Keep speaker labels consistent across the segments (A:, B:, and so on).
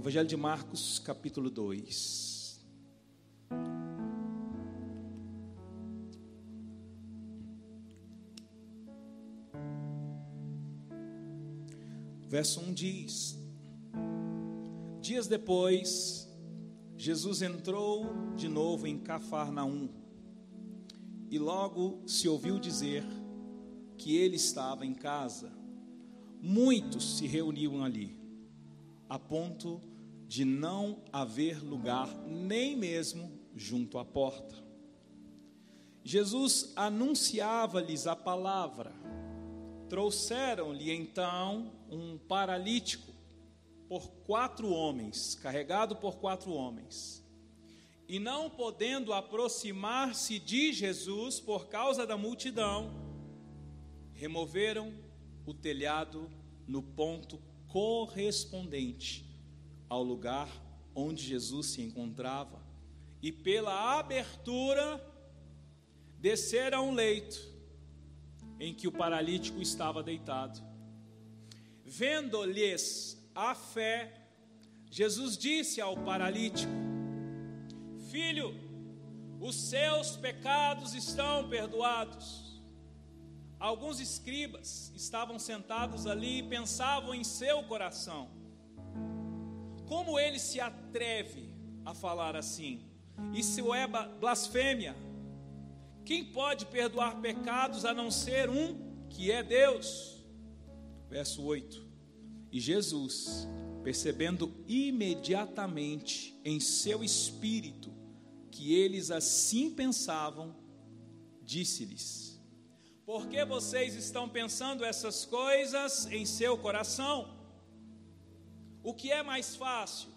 A: Evangelho de Marcos, capítulo 2. Verso 1 diz: Dias depois, Jesus entrou de novo em Cafarnaum e logo se ouviu dizer que ele estava em casa. Muitos se reuniam ali, a ponto de não haver lugar nem mesmo junto à porta. Jesus anunciava-lhes a palavra. Trouxeram-lhe então um paralítico por quatro homens, carregado por quatro homens. E não podendo aproximar-se de Jesus por causa da multidão, removeram o telhado no ponto correspondente ao lugar onde Jesus se encontrava, e pela abertura desceram a um leito em que o paralítico estava deitado. Vendo-lhes a fé, Jesus disse ao paralítico: Filho, os seus pecados estão perdoados. Alguns escribas estavam sentados ali e pensavam em seu coração: como ele se atreve a falar assim? Isso é blasfêmia. Quem pode perdoar pecados a não ser um que é Deus? Verso 8. E Jesus, percebendo imediatamente em seu espírito que eles assim pensavam, disse-lhes: por que vocês estão pensando essas coisas em seu coração? O que é mais fácil?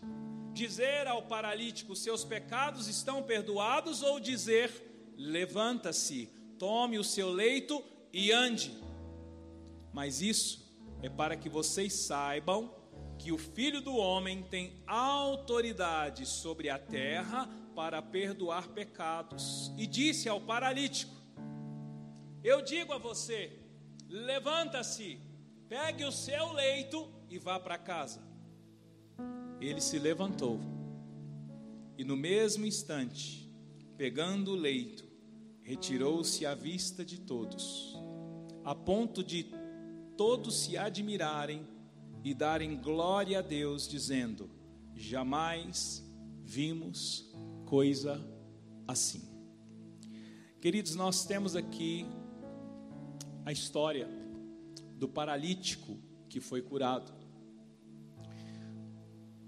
A: Dizer ao paralítico: seus pecados estão perdoados, ou dizer: levanta-se, tome o seu leito e ande? Mas isso é para que vocês saibam que o Filho do Homem tem autoridade sobre a terra para perdoar pecados. E disse ao paralítico: eu digo a você: levanta-se, pegue o seu leito e vá para casa. Ele se levantou e, no mesmo instante, pegando o leito, retirou-se à vista de todos, a ponto de todos se admirarem e darem glória a Deus, dizendo: Jamais vimos coisa assim. Queridos, nós temos aqui a história do paralítico que foi curado.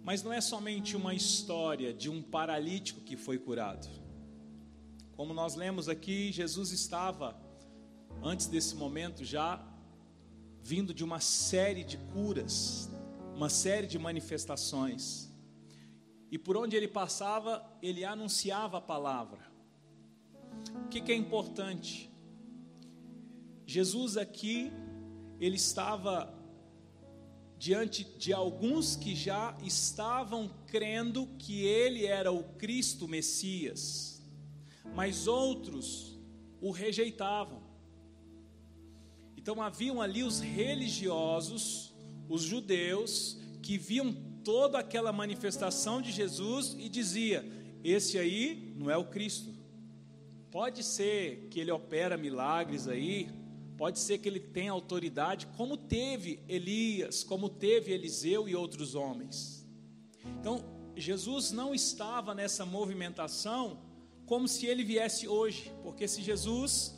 A: Mas não é somente uma história de um paralítico que foi curado. Como nós lemos aqui, Jesus estava, antes desse momento, já vindo de uma série de curas, uma série de manifestações. E por onde ele passava, ele anunciava a palavra. O que, que é importante? Jesus aqui, ele estava diante de alguns que já estavam crendo que ele era o Cristo Messias, mas outros o rejeitavam. Então haviam ali os religiosos, os judeus, que viam toda aquela manifestação de Jesus e dizia: esse aí não é o Cristo. Pode ser que ele opera milagres aí, Pode ser que ele tenha autoridade, como teve Elias, como teve Eliseu e outros homens. Então, Jesus não estava nessa movimentação como se ele viesse hoje, porque se Jesus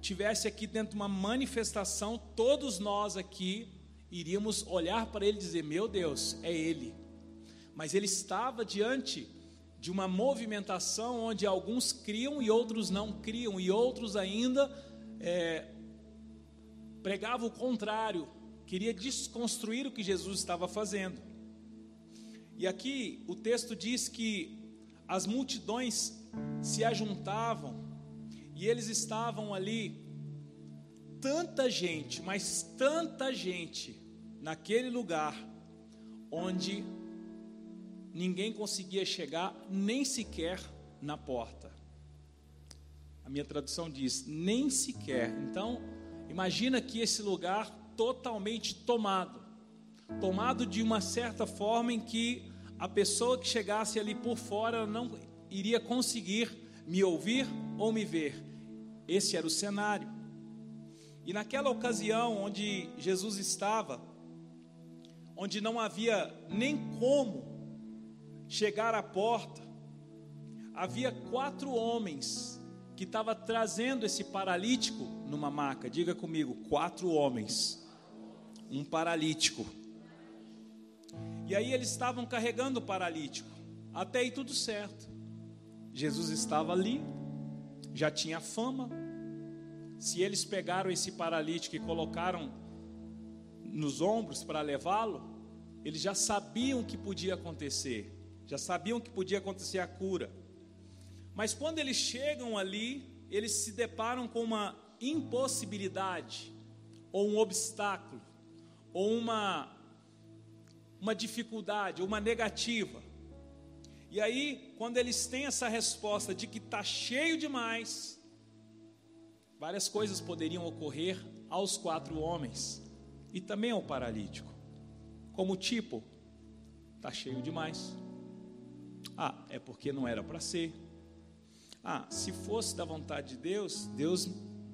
A: tivesse aqui dentro de uma manifestação, todos nós aqui iríamos olhar para ele e dizer: Meu Deus, é ele. Mas ele estava diante de uma movimentação onde alguns criam e outros não criam, e outros ainda é, pregava o contrário, queria desconstruir o que Jesus estava fazendo. E aqui o texto diz que as multidões se ajuntavam e eles estavam ali, tanta gente, mas tanta gente, naquele lugar onde ninguém conseguia chegar nem sequer na porta. A minha tradução diz: nem sequer. Então, Imagina que esse lugar totalmente tomado, tomado de uma certa forma em que a pessoa que chegasse ali por fora não iria conseguir me ouvir ou me ver. Esse era o cenário. E naquela ocasião onde Jesus estava, onde não havia nem como chegar à porta, havia quatro homens que estavam trazendo esse paralítico numa maca. Diga comigo, quatro homens, um paralítico. E aí eles estavam carregando o paralítico. Até aí tudo certo. Jesus estava ali, já tinha fama. Se eles pegaram esse paralítico e colocaram nos ombros para levá-lo, eles já sabiam o que podia acontecer, já sabiam que podia acontecer a cura. Mas quando eles chegam ali, eles se deparam com uma impossibilidade, ou um obstáculo, ou uma, uma dificuldade, uma negativa. E aí, quando eles têm essa resposta de que está cheio demais, várias coisas poderiam ocorrer aos quatro homens e também ao paralítico. Como tipo, está cheio demais. Ah, é porque não era para ser. Ah, se fosse da vontade de Deus, Deus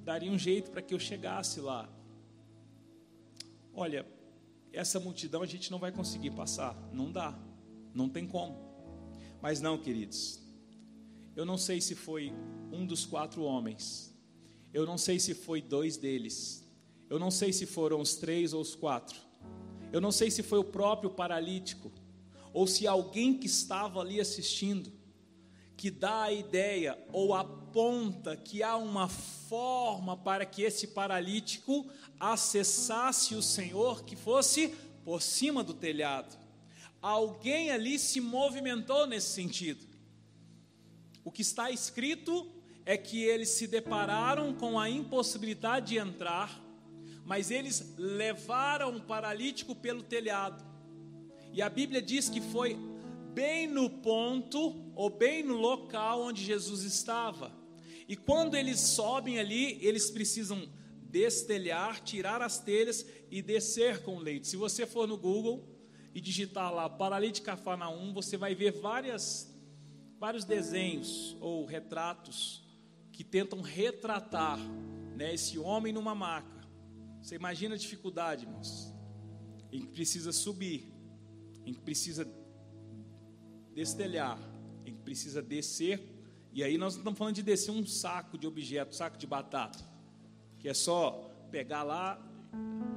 A: daria um jeito para que eu chegasse lá. Olha, essa multidão a gente não vai conseguir passar, não dá, não tem como. Mas não, queridos, eu não sei se foi um dos quatro homens, eu não sei se foi dois deles, eu não sei se foram os três ou os quatro, eu não sei se foi o próprio paralítico, ou se alguém que estava ali assistindo, que dá a ideia ou aponta que há uma forma para que esse paralítico acessasse o Senhor que fosse por cima do telhado. Alguém ali se movimentou nesse sentido. O que está escrito é que eles se depararam com a impossibilidade de entrar, mas eles levaram o paralítico pelo telhado. E a Bíblia diz que foi bem no ponto ou bem no local onde Jesus estava. E quando eles sobem ali, eles precisam destelhar, tirar as telhas e descer com o leite. Se você for no Google e digitar lá paralítico Cafarnaum, você vai ver várias, vários desenhos ou retratos que tentam retratar né, esse homem numa maca. Você imagina a dificuldade, irmãos, em que precisa subir, em que precisa destelhar, em que precisa descer. E aí nós não estamos falando de descer um saco de objeto, saco de batata, que é só pegar lá,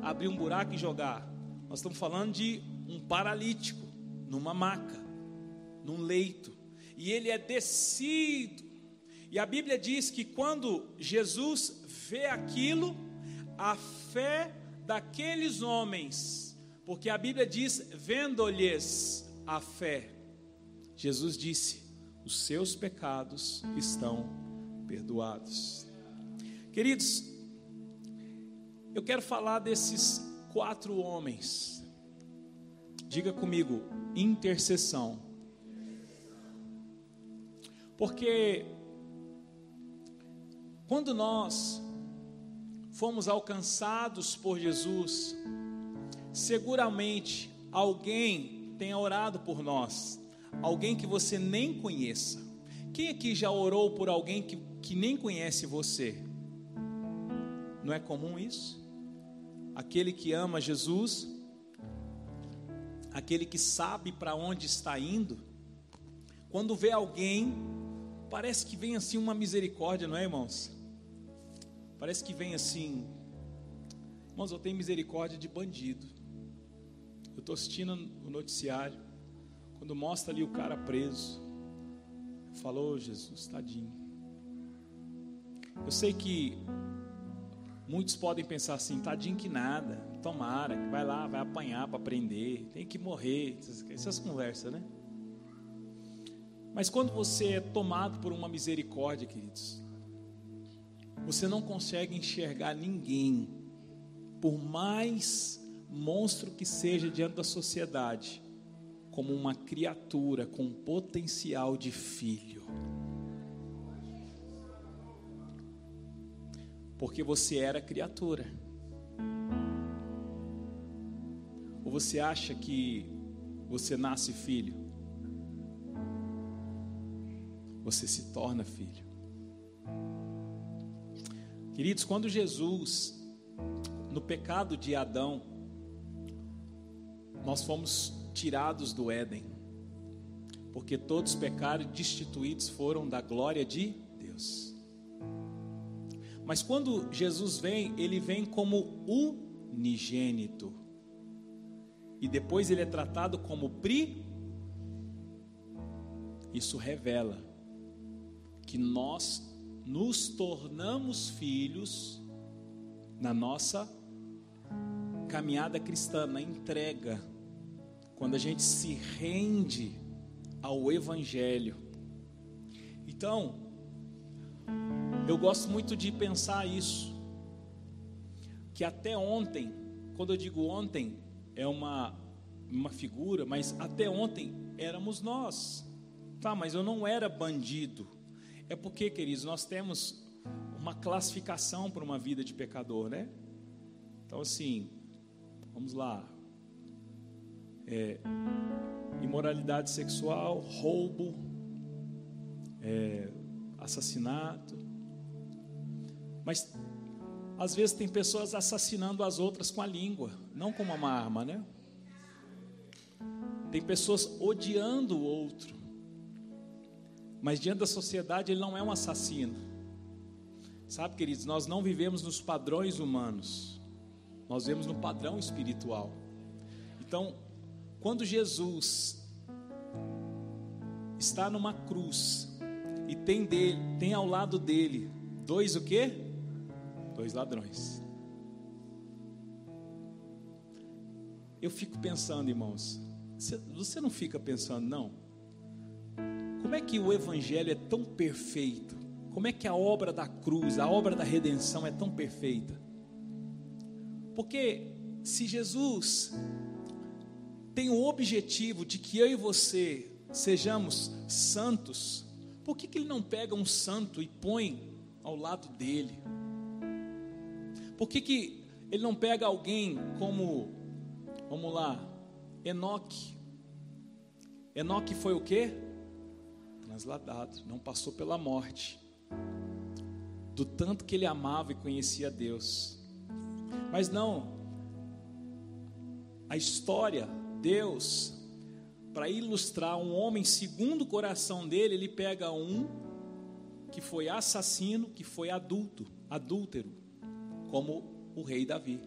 A: abrir um buraco e jogar. Nós estamos falando de um paralítico numa maca, num leito, e ele é descido. E a Bíblia diz que quando Jesus vê aquilo, a fé daqueles homens, porque a Bíblia diz: vendo-lhes a fé, Jesus disse: Os seus pecados estão perdoados. Queridos, eu quero falar desses quatro homens. Diga comigo, intercessão. Porque quando nós fomos alcançados por Jesus, seguramente alguém tenha orado por nós alguém que você nem conheça. Quem aqui já orou por alguém que, que nem conhece você? Não é comum isso? Aquele que ama Jesus, aquele que sabe para onde está indo, quando vê alguém, parece que vem assim uma misericórdia, não é, irmãos? Parece que vem assim, irmãos, eu tenho misericórdia de bandido. Eu estou assistindo o noticiário. Quando mostra ali o cara preso, falou, Jesus, tadinho. Eu sei que muitos podem pensar assim, tadinho que nada, tomara, que vai lá, vai apanhar para aprender, tem que morrer, essas conversas, né? Mas quando você é tomado por uma misericórdia, queridos, você não consegue enxergar ninguém, por mais monstro que seja diante da sociedade, como uma criatura com potencial de filho. Porque você era criatura. Ou você acha que você nasce filho? você se torna filho. Queridos, quando Jesus, no pecado de Adão, nós fomos tirados do Éden, porque todos pecaram e destituídos foram da glória de Deus. Mas quando Jesus vem, ele vem como unigênito. E depois ele é tratado como pri. Isso revela que nós nos tornamos filhos na nossa caminhada cristã, na entrega, quando a gente se rende ao Evangelho. Então, eu gosto muito de pensar isso, que até ontem, quando eu digo ontem, é uma, uma figura, mas até ontem éramos nós. Tá, mas eu não era bandido. É porque, queridos, nós temos uma classificação para uma vida de pecador, né? Então, assim, vamos lá. É, imoralidade sexual, roubo, é, assassinato. Mas às vezes tem pessoas assassinando as outras com a língua, não com uma arma, né? Tem pessoas odiando o outro. Mas diante da sociedade ele não é um assassino. Sabe, queridos, nós não vivemos nos padrões humanos. Nós vivemos no padrão espiritual. Então, quando Jesus está numa cruz e tem dele, tem ao lado dele dois o quê? Dois ladrões. Eu fico pensando, irmãos, você não fica pensando, não? Como é que o evangelho é tão perfeito? Como é que a obra da cruz, a obra da redenção é tão perfeita? Porque se Jesus tem o objetivo de que eu e você sejamos santos, por que, que ele não pega um santo e põe ao lado dele? Por que, que ele não pega alguém como, vamos lá, Enoque? Enoque foi o que? Transladado, não passou pela morte, do tanto que ele amava e conhecia Deus. Mas não, a história Deus, para ilustrar um homem segundo o coração dele, ele pega um que foi assassino, que foi adulto, adúltero, como o rei Davi.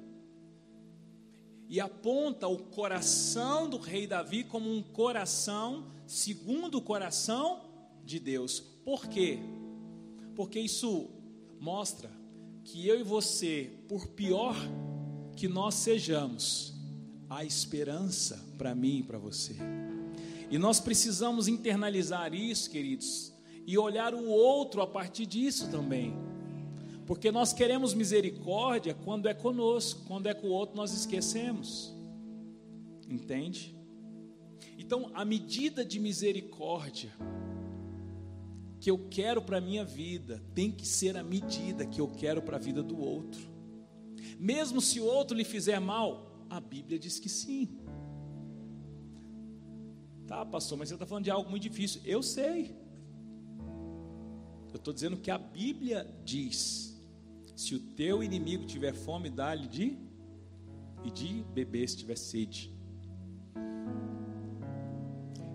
A: E aponta o coração do rei Davi como um coração segundo o coração de Deus. Por quê? Porque isso mostra que eu e você, por pior que nós sejamos, há esperança para mim e para você. E nós precisamos internalizar isso, queridos, e olhar o outro a partir disso também. Porque nós queremos misericórdia quando é conosco, quando é com o outro nós esquecemos. Entende? Então, a medida de misericórdia que eu quero para a minha vida tem que ser a medida que eu quero para a vida do outro. Mesmo se o outro lhe fizer mal, a Bíblia diz que sim. Tá, pastor, mas você está falando de algo muito difícil. Eu sei. Eu estou dizendo que a Bíblia diz: se o teu inimigo tiver fome, dá-lhe de e de beber se tiver sede.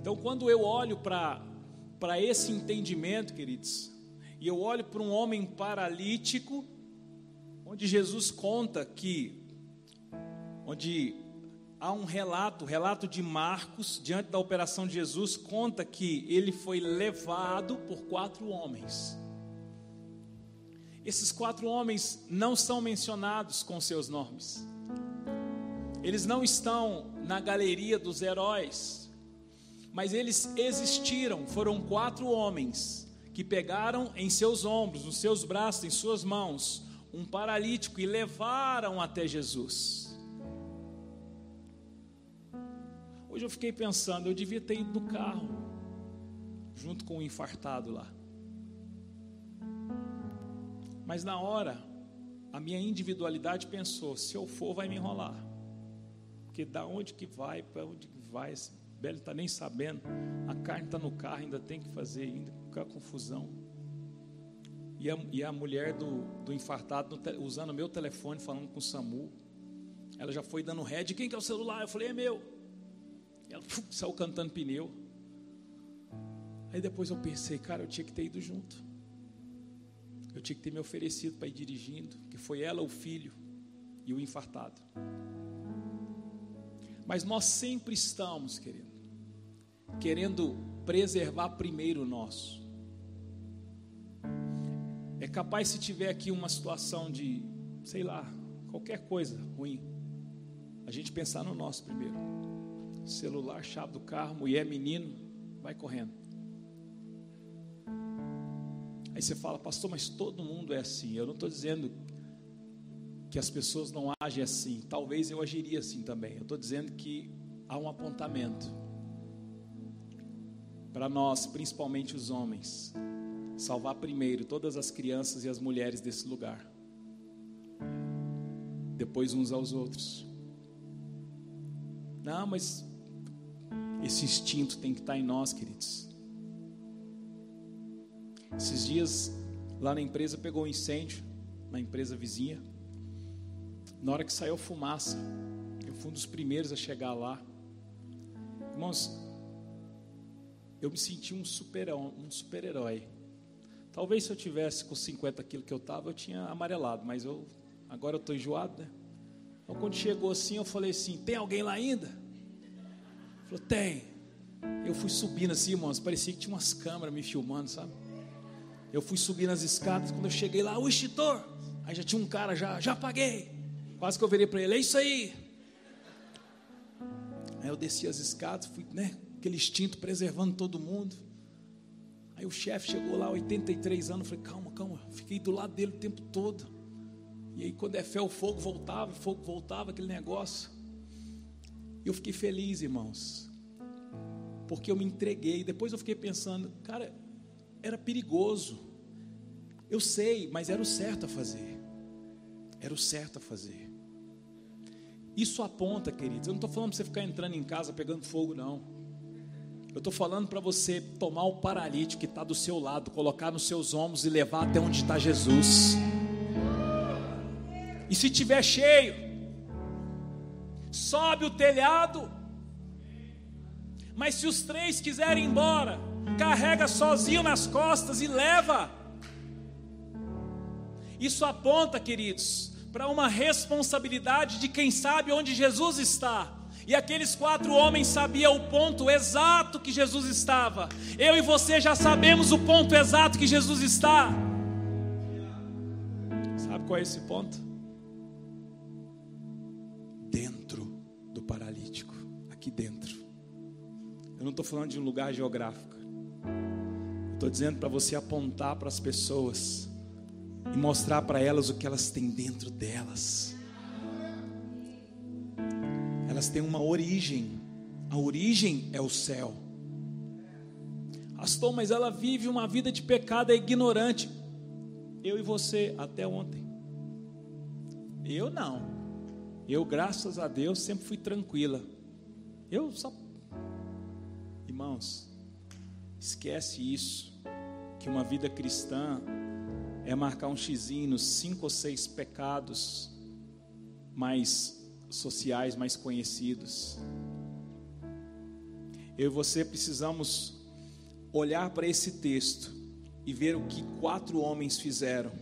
A: Então, quando eu olho para esse entendimento, queridos, e eu olho para um homem paralítico, onde Jesus conta que onde há um relato, relato de Marcos, diante da operação de Jesus, conta que ele foi levado por quatro homens. Esses quatro homens não são mencionados com seus nomes. Eles não estão na galeria dos heróis, mas eles existiram. Foram quatro homens que pegaram em seus ombros, nos seus braços, em suas mãos, um paralítico e levaram até Jesus. Hoje eu fiquei pensando, eu devia ter ido no carro, junto com o infartado lá. Mas na hora, a minha individualidade pensou: se eu for, vai me enrolar. Porque da onde que vai, para onde que vai? Belo está nem sabendo. A carne está no carro, ainda tem que fazer, ainda ficar confusão. E a, e a mulher do, do infartado usando o meu telefone, falando com o SAMU. Ela já foi dando de quem que é o celular? Eu falei, é meu. Ela uf, saiu cantando pneu. Aí depois eu pensei, cara, eu tinha que ter ido junto. Eu tinha que ter me oferecido para ir dirigindo, que foi ela, o filho e o infartado. Mas nós sempre estamos, querido, querendo preservar primeiro o nosso. É capaz se tiver aqui uma situação de, sei lá, qualquer coisa ruim, a gente pensar no nosso primeiro. Celular, chave do carro, mulher, menino, vai correndo. Aí você fala, pastor, mas todo mundo é assim. Eu não estou dizendo que as pessoas não agem assim. Talvez eu agiria assim também. Eu estou dizendo que há um apontamento para nós, principalmente os homens, salvar primeiro todas as crianças e as mulheres desse lugar, depois uns aos outros. Não, mas esse instinto tem que estar em nós, queridos. Esses dias, lá na empresa, pegou um incêndio, na empresa vizinha. Na hora que saiu fumaça, eu fui um dos primeiros a chegar lá. Irmãos, eu me senti um super-herói. Um super -herói. Talvez se eu tivesse com 50 quilos que eu estava, eu tinha amarelado, mas eu agora eu estou enjoado, né? Então, quando chegou assim, eu falei assim: tem alguém lá ainda? Falou: tem. Eu fui subindo assim, irmãos, parecia que tinha umas câmeras me filmando, sabe? Eu fui subindo as escadas, quando eu cheguei lá, o extintor. Aí já tinha um cara, já, já paguei. Quase que eu virei para ele: é isso aí. Aí eu desci as escadas, fui, né? Aquele instinto preservando todo mundo. Aí o chefe chegou lá, 83 anos, falei, calma, calma. Fiquei do lado dele o tempo todo. E aí, quando é fé, o fogo voltava, o fogo voltava, aquele negócio. E eu fiquei feliz, irmãos, porque eu me entreguei. Depois eu fiquei pensando, cara, era perigoso. Eu sei, mas era o certo a fazer. Era o certo a fazer. Isso aponta, queridos. Eu não estou falando para você ficar entrando em casa pegando fogo, não. Eu estou falando para você tomar o paralítico que está do seu lado, colocar nos seus ombros e levar até onde está Jesus. E se tiver cheio, sobe o telhado. Mas se os três quiserem ir embora, carrega sozinho nas costas e leva. Isso aponta, queridos, para uma responsabilidade de quem sabe onde Jesus está. E aqueles quatro homens sabiam o ponto exato que Jesus estava. Eu e você já sabemos o ponto exato que Jesus está. Sabe qual é esse ponto? Aqui dentro. Eu não estou falando de um lugar geográfico. Estou dizendo para você apontar para as pessoas e mostrar para elas o que elas têm dentro delas. Elas têm uma origem. A origem é o céu. Pastor, mas ela vive uma vida de pecado, é ignorante. Eu e você, até ontem. Eu não. Eu, graças a Deus, sempre fui tranquila. Eu só. Irmãos, esquece isso. Que uma vida cristã é marcar um xizinho nos cinco ou seis pecados mais sociais, mais conhecidos. Eu e você precisamos olhar para esse texto e ver o que quatro homens fizeram.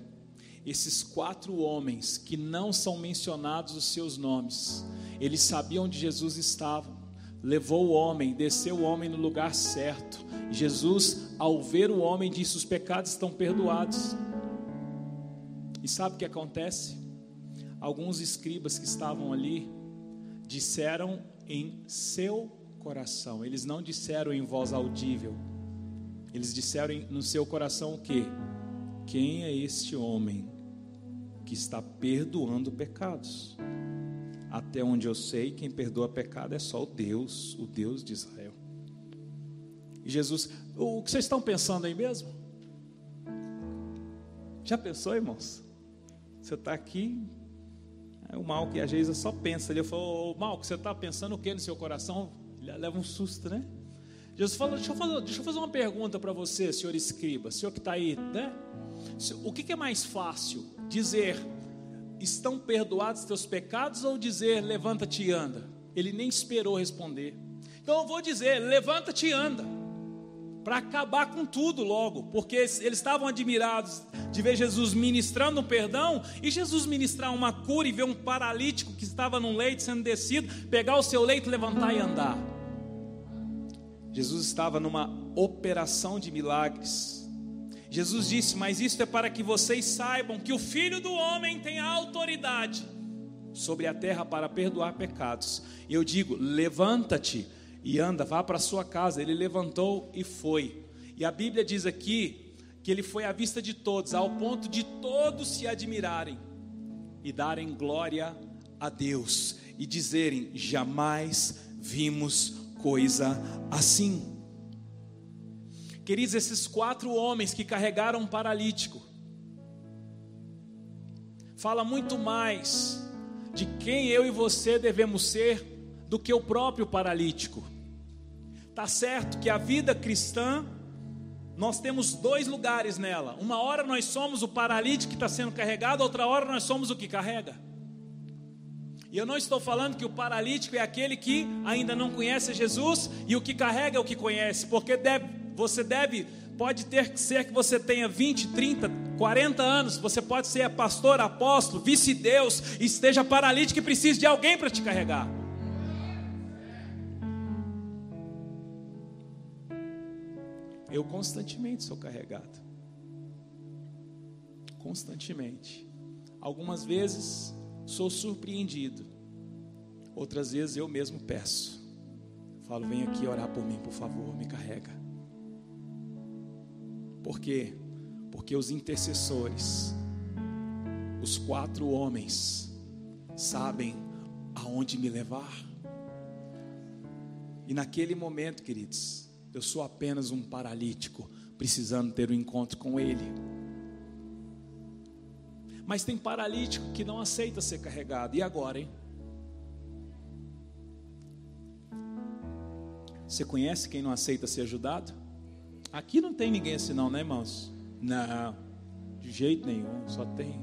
A: Esses quatro homens que não são mencionados os seus nomes, eles sabiam onde Jesus estava levou o homem, desceu o homem no lugar certo. Jesus, ao ver o homem, disse: Os pecados estão perdoados. E sabe o que acontece? Alguns escribas que estavam ali disseram em seu coração, eles não disseram em voz audível, eles disseram no seu coração o que? Quem é este homem que está perdoando pecados? Até onde eu sei, quem perdoa pecado é só o Deus, o Deus de Israel. E Jesus, o que vocês estão pensando aí mesmo? Já pensou, irmãos? Você está aqui, é o mal que às vezes só pensa. Ele falou, mal, você está pensando o que no seu coração? leva um susto, né? Jesus falou: deixa eu fazer, deixa eu fazer uma pergunta para você, senhor escriba, senhor que está aí, né? O que, que é mais fácil? Dizer, estão perdoados teus pecados, ou dizer, levanta-te e anda? Ele nem esperou responder. Então eu vou dizer, levanta-te e anda para acabar com tudo logo, porque eles estavam admirados de ver Jesus ministrando um perdão e Jesus ministrar uma cura e ver um paralítico que estava num leito sendo descido, pegar o seu leito, levantar e andar. Jesus estava numa operação de milagres. Jesus disse: Mas isto é para que vocês saibam que o Filho do Homem tem autoridade sobre a terra para perdoar pecados. E eu digo: levanta-te e anda, vá para sua casa. Ele levantou e foi. E a Bíblia diz aqui que ele foi à vista de todos, ao ponto de todos se admirarem e darem glória a Deus e dizerem: jamais vimos coisa assim. Queridos, esses quatro homens que carregaram um paralítico, fala muito mais de quem eu e você devemos ser do que o próprio paralítico. Tá certo que a vida cristã nós temos dois lugares nela. Uma hora nós somos o paralítico que está sendo carregado, outra hora nós somos o que carrega. E eu não estou falando que o paralítico é aquele que ainda não conhece Jesus e o que carrega é o que conhece, porque deve, você deve, pode ter que ser que você tenha 20, 30, 40 anos, você pode ser pastor, apóstolo, vice-deus, esteja paralítico e precise de alguém para te carregar. Eu constantemente sou carregado. Constantemente. Algumas vezes sou surpreendido. Outras vezes eu mesmo peço. Falo, vem aqui orar por mim, por favor, me carrega. Por quê? Porque os intercessores, os quatro homens, sabem aonde me levar. E naquele momento, queridos, eu sou apenas um paralítico, precisando ter um encontro com Ele. Mas tem paralítico que não aceita ser carregado. E agora, hein? Você conhece quem não aceita ser ajudado? Aqui não tem ninguém assim não, né, irmãos? Não, de jeito nenhum. Só tem,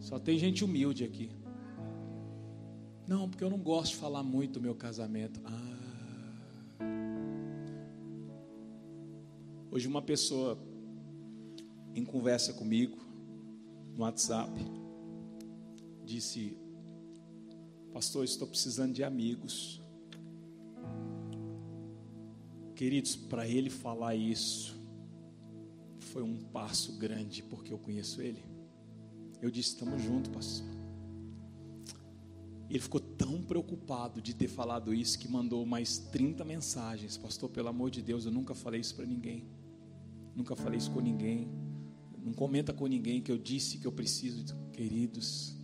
A: só tem gente humilde aqui. Não, porque eu não gosto de falar muito do meu casamento. Ah, Hoje uma pessoa em conversa comigo no WhatsApp disse: Pastor, estou precisando de amigos. Queridos, para ele falar isso foi um passo grande, porque eu conheço ele. Eu disse: Estamos juntos, pastor. Ele ficou tão preocupado de ter falado isso que mandou mais 30 mensagens. Pastor, pelo amor de Deus, eu nunca falei isso para ninguém. Nunca falei isso com ninguém. Não comenta com ninguém que eu disse que eu preciso, queridos.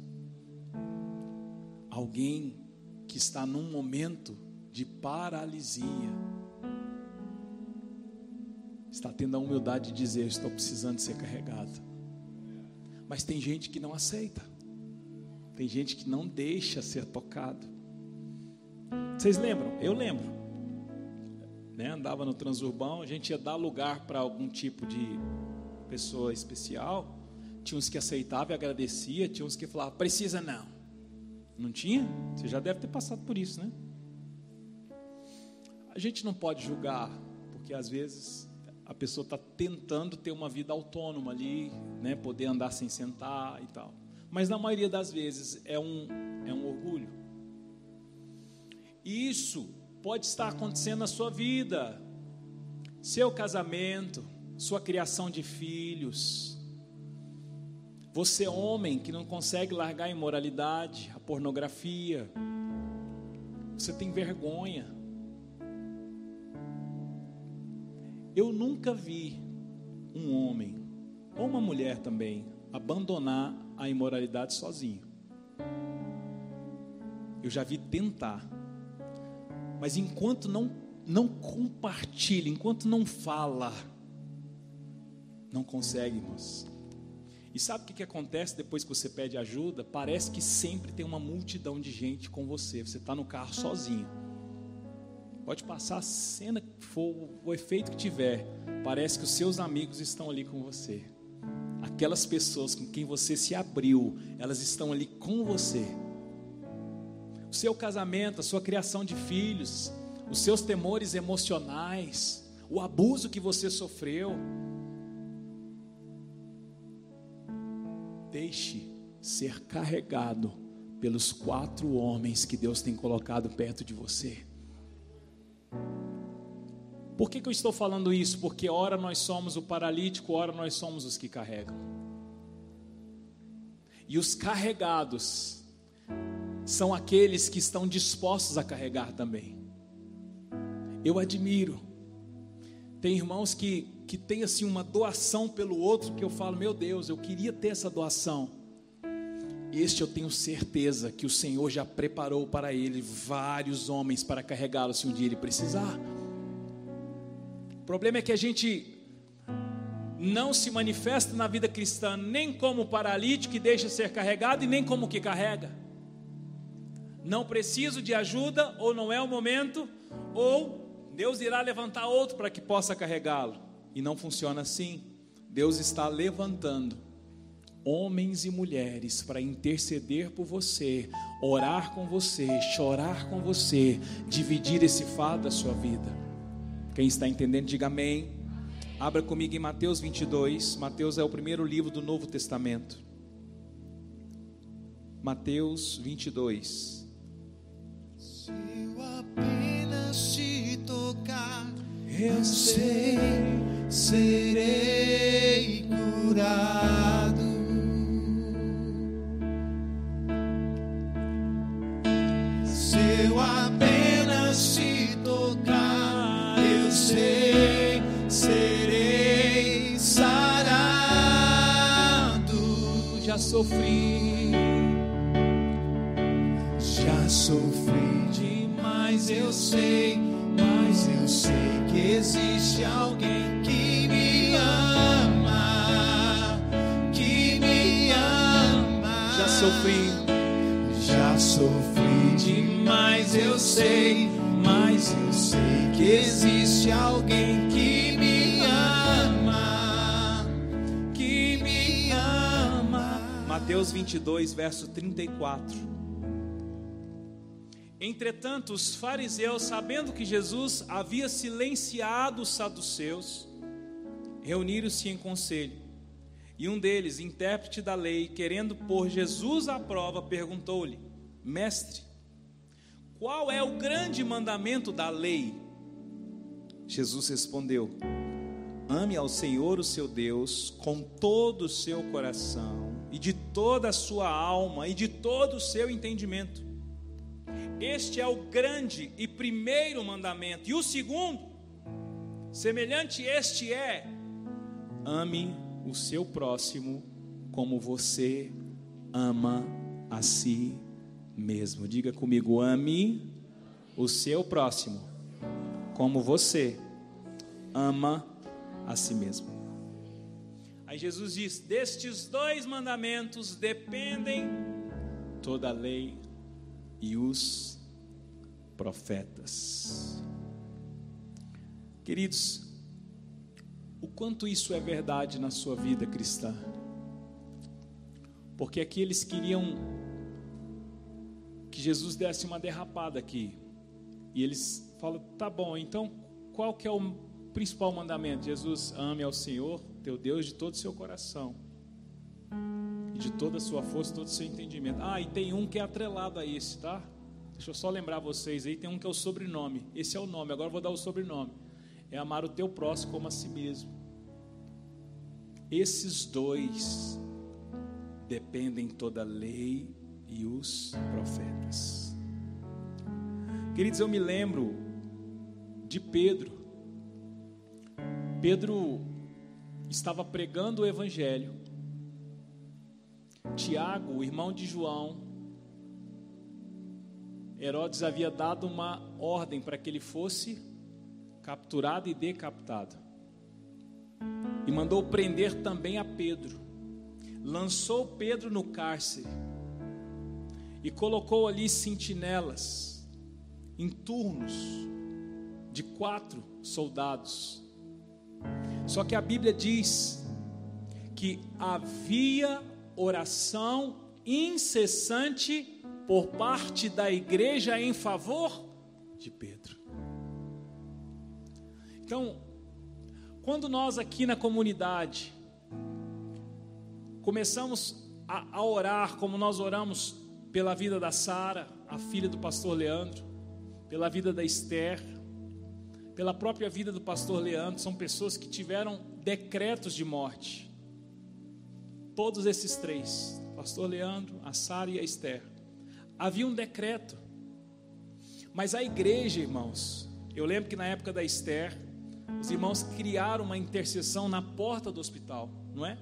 A: Alguém que está num momento de paralisia está tendo a humildade de dizer: Estou precisando ser carregado. Mas tem gente que não aceita, tem gente que não deixa ser tocado. Vocês lembram? Eu lembro né, andava no transurbão, a gente ia dar lugar para algum tipo de pessoa especial. Tinha uns que aceitavam e agradecia, tinha uns que falavam, precisa não. Não tinha? Você já deve ter passado por isso, né? A gente não pode julgar, porque às vezes a pessoa está tentando ter uma vida autônoma ali, né, poder andar sem sentar e tal. Mas na maioria das vezes é um, é um orgulho. Isso pode estar acontecendo na sua vida, seu casamento, sua criação de filhos. Você, homem, que não consegue largar a imoralidade, a pornografia, você tem vergonha. Eu nunca vi um homem, ou uma mulher também, abandonar a imoralidade sozinho. Eu já vi tentar. Mas enquanto não, não compartilha, enquanto não fala, não consegue, irmãos. E sabe o que, que acontece depois que você pede ajuda? Parece que sempre tem uma multidão de gente com você. Você está no carro sozinho. Pode passar a cena que for, o efeito que tiver, parece que os seus amigos estão ali com você. Aquelas pessoas com quem você se abriu, elas estão ali com você. O seu casamento, a sua criação de filhos, os seus temores emocionais, o abuso que você sofreu. Deixe ser carregado pelos quatro homens que Deus tem colocado perto de você. Por que, que eu estou falando isso? Porque ora nós somos o paralítico, ora nós somos os que carregam. E os carregados são aqueles que estão dispostos a carregar também. Eu admiro. Tem irmãos que, que têm assim uma doação pelo outro que eu falo, meu Deus, eu queria ter essa doação. Este eu tenho certeza que o Senhor já preparou para ele vários homens para carregá-lo se um dia ele precisar. O problema é que a gente não se manifesta na vida cristã nem como paralítico que deixa ser carregado e nem como que carrega. Não preciso de ajuda, ou não é o momento, ou Deus irá levantar outro para que possa carregá-lo. E não funciona assim. Deus está levantando homens e mulheres para interceder por você, orar com você, chorar com você, dividir esse fardo da sua vida. Quem está entendendo, diga amém. Abra comigo em Mateus 22. Mateus é o primeiro livro do Novo Testamento. Mateus 22.
B: Se eu apenas te tocar, eu sei, serei curado. Se eu apenas te tocar, serei sarado.
A: Já sofri,
B: Já sofri demais, eu sei, mas eu sei que existe alguém que me ama, que me ama.
A: já sofri.
B: Já sofri demais, eu sei, mas eu sei que existe alguém que me ama, que me ama.
A: Mateus 22, verso 34. Entretanto, os fariseus, sabendo que Jesus havia silenciado os saduceus, reuniram-se em conselho. E um deles, intérprete da lei, querendo pôr Jesus à prova, perguntou-lhe: Mestre, qual é o grande mandamento da lei? Jesus respondeu: Ame ao Senhor, o seu Deus, com todo o seu coração, e de toda a sua alma, e de todo o seu entendimento. Este é o grande e primeiro mandamento. E o segundo, semelhante este é: ame o seu próximo como você ama a si mesmo. Diga comigo: ame o seu próximo como você ama a si mesmo. Aí Jesus diz: destes dois mandamentos dependem toda a lei e os profetas. Queridos, o quanto isso é verdade na sua vida cristã? Porque aqui eles queriam que Jesus desse uma derrapada aqui. E eles falam: "Tá bom, então qual que é o principal mandamento? Jesus ame ao Senhor, teu Deus de todo o seu coração, e de toda a sua força, todo o seu entendimento. Ah, e tem um que é atrelado a esse, tá? Deixa eu só lembrar vocês aí, tem um que é o sobrenome. Esse é o nome, agora eu vou dar o sobrenome. É amar o teu próximo como a si mesmo. Esses dois dependem toda lei e os profetas. Queridos, eu me lembro de Pedro. Pedro estava pregando o evangelho. Tiago, o irmão de João, Herodes havia dado uma ordem para que ele fosse capturado e decapitado. E mandou prender também a Pedro. Lançou Pedro no cárcere e colocou ali sentinelas em turnos de quatro soldados. Só que a Bíblia diz que havia oração incessante por parte da igreja em favor de Pedro. Então, quando nós aqui na comunidade começamos a, a orar como nós oramos pela vida da Sara, a filha do pastor Leandro, pela vida da Esther, pela própria vida do pastor Leandro, são pessoas que tiveram decretos de morte. Todos esses três, pastor Leandro, a Sara e a Esther, havia um decreto. Mas a igreja, irmãos, eu lembro que na época da Esther, os irmãos criaram uma intercessão na porta do hospital, não é?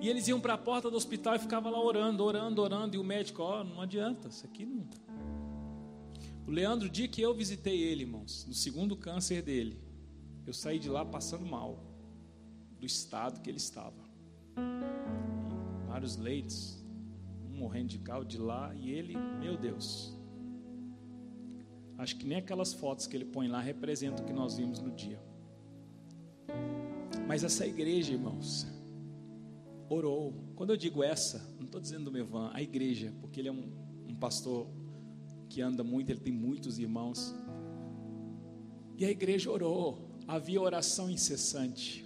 A: E eles iam para a porta do hospital e ficavam lá orando, orando, orando, e o médico, ó, oh, não adianta, isso aqui não. O Leandro, o dia que eu visitei ele, irmãos, no segundo câncer dele, eu saí de lá passando mal, do estado que ele estava. E vários leitos, um morrendo de cal de lá, e ele, meu Deus. Acho que nem aquelas fotos que ele põe lá representam o que nós vimos no dia. Mas essa igreja, irmãos, orou. Quando eu digo essa, não estou dizendo do Mevan, a igreja, porque ele é um, um pastor que anda muito, ele tem muitos irmãos. E a igreja orou, havia oração incessante.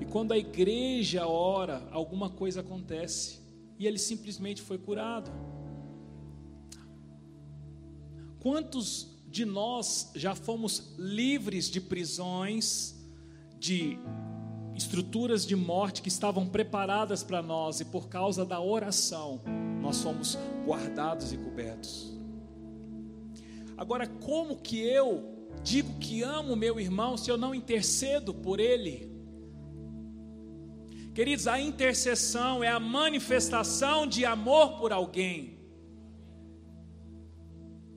A: E quando a igreja ora, alguma coisa acontece. E ele simplesmente foi curado. Quantos de nós já fomos livres de prisões, de estruturas de morte que estavam preparadas para nós e por causa da oração nós fomos guardados e cobertos. Agora, como que eu digo que amo meu irmão se eu não intercedo por ele? Queridos, a intercessão é a manifestação de amor por alguém.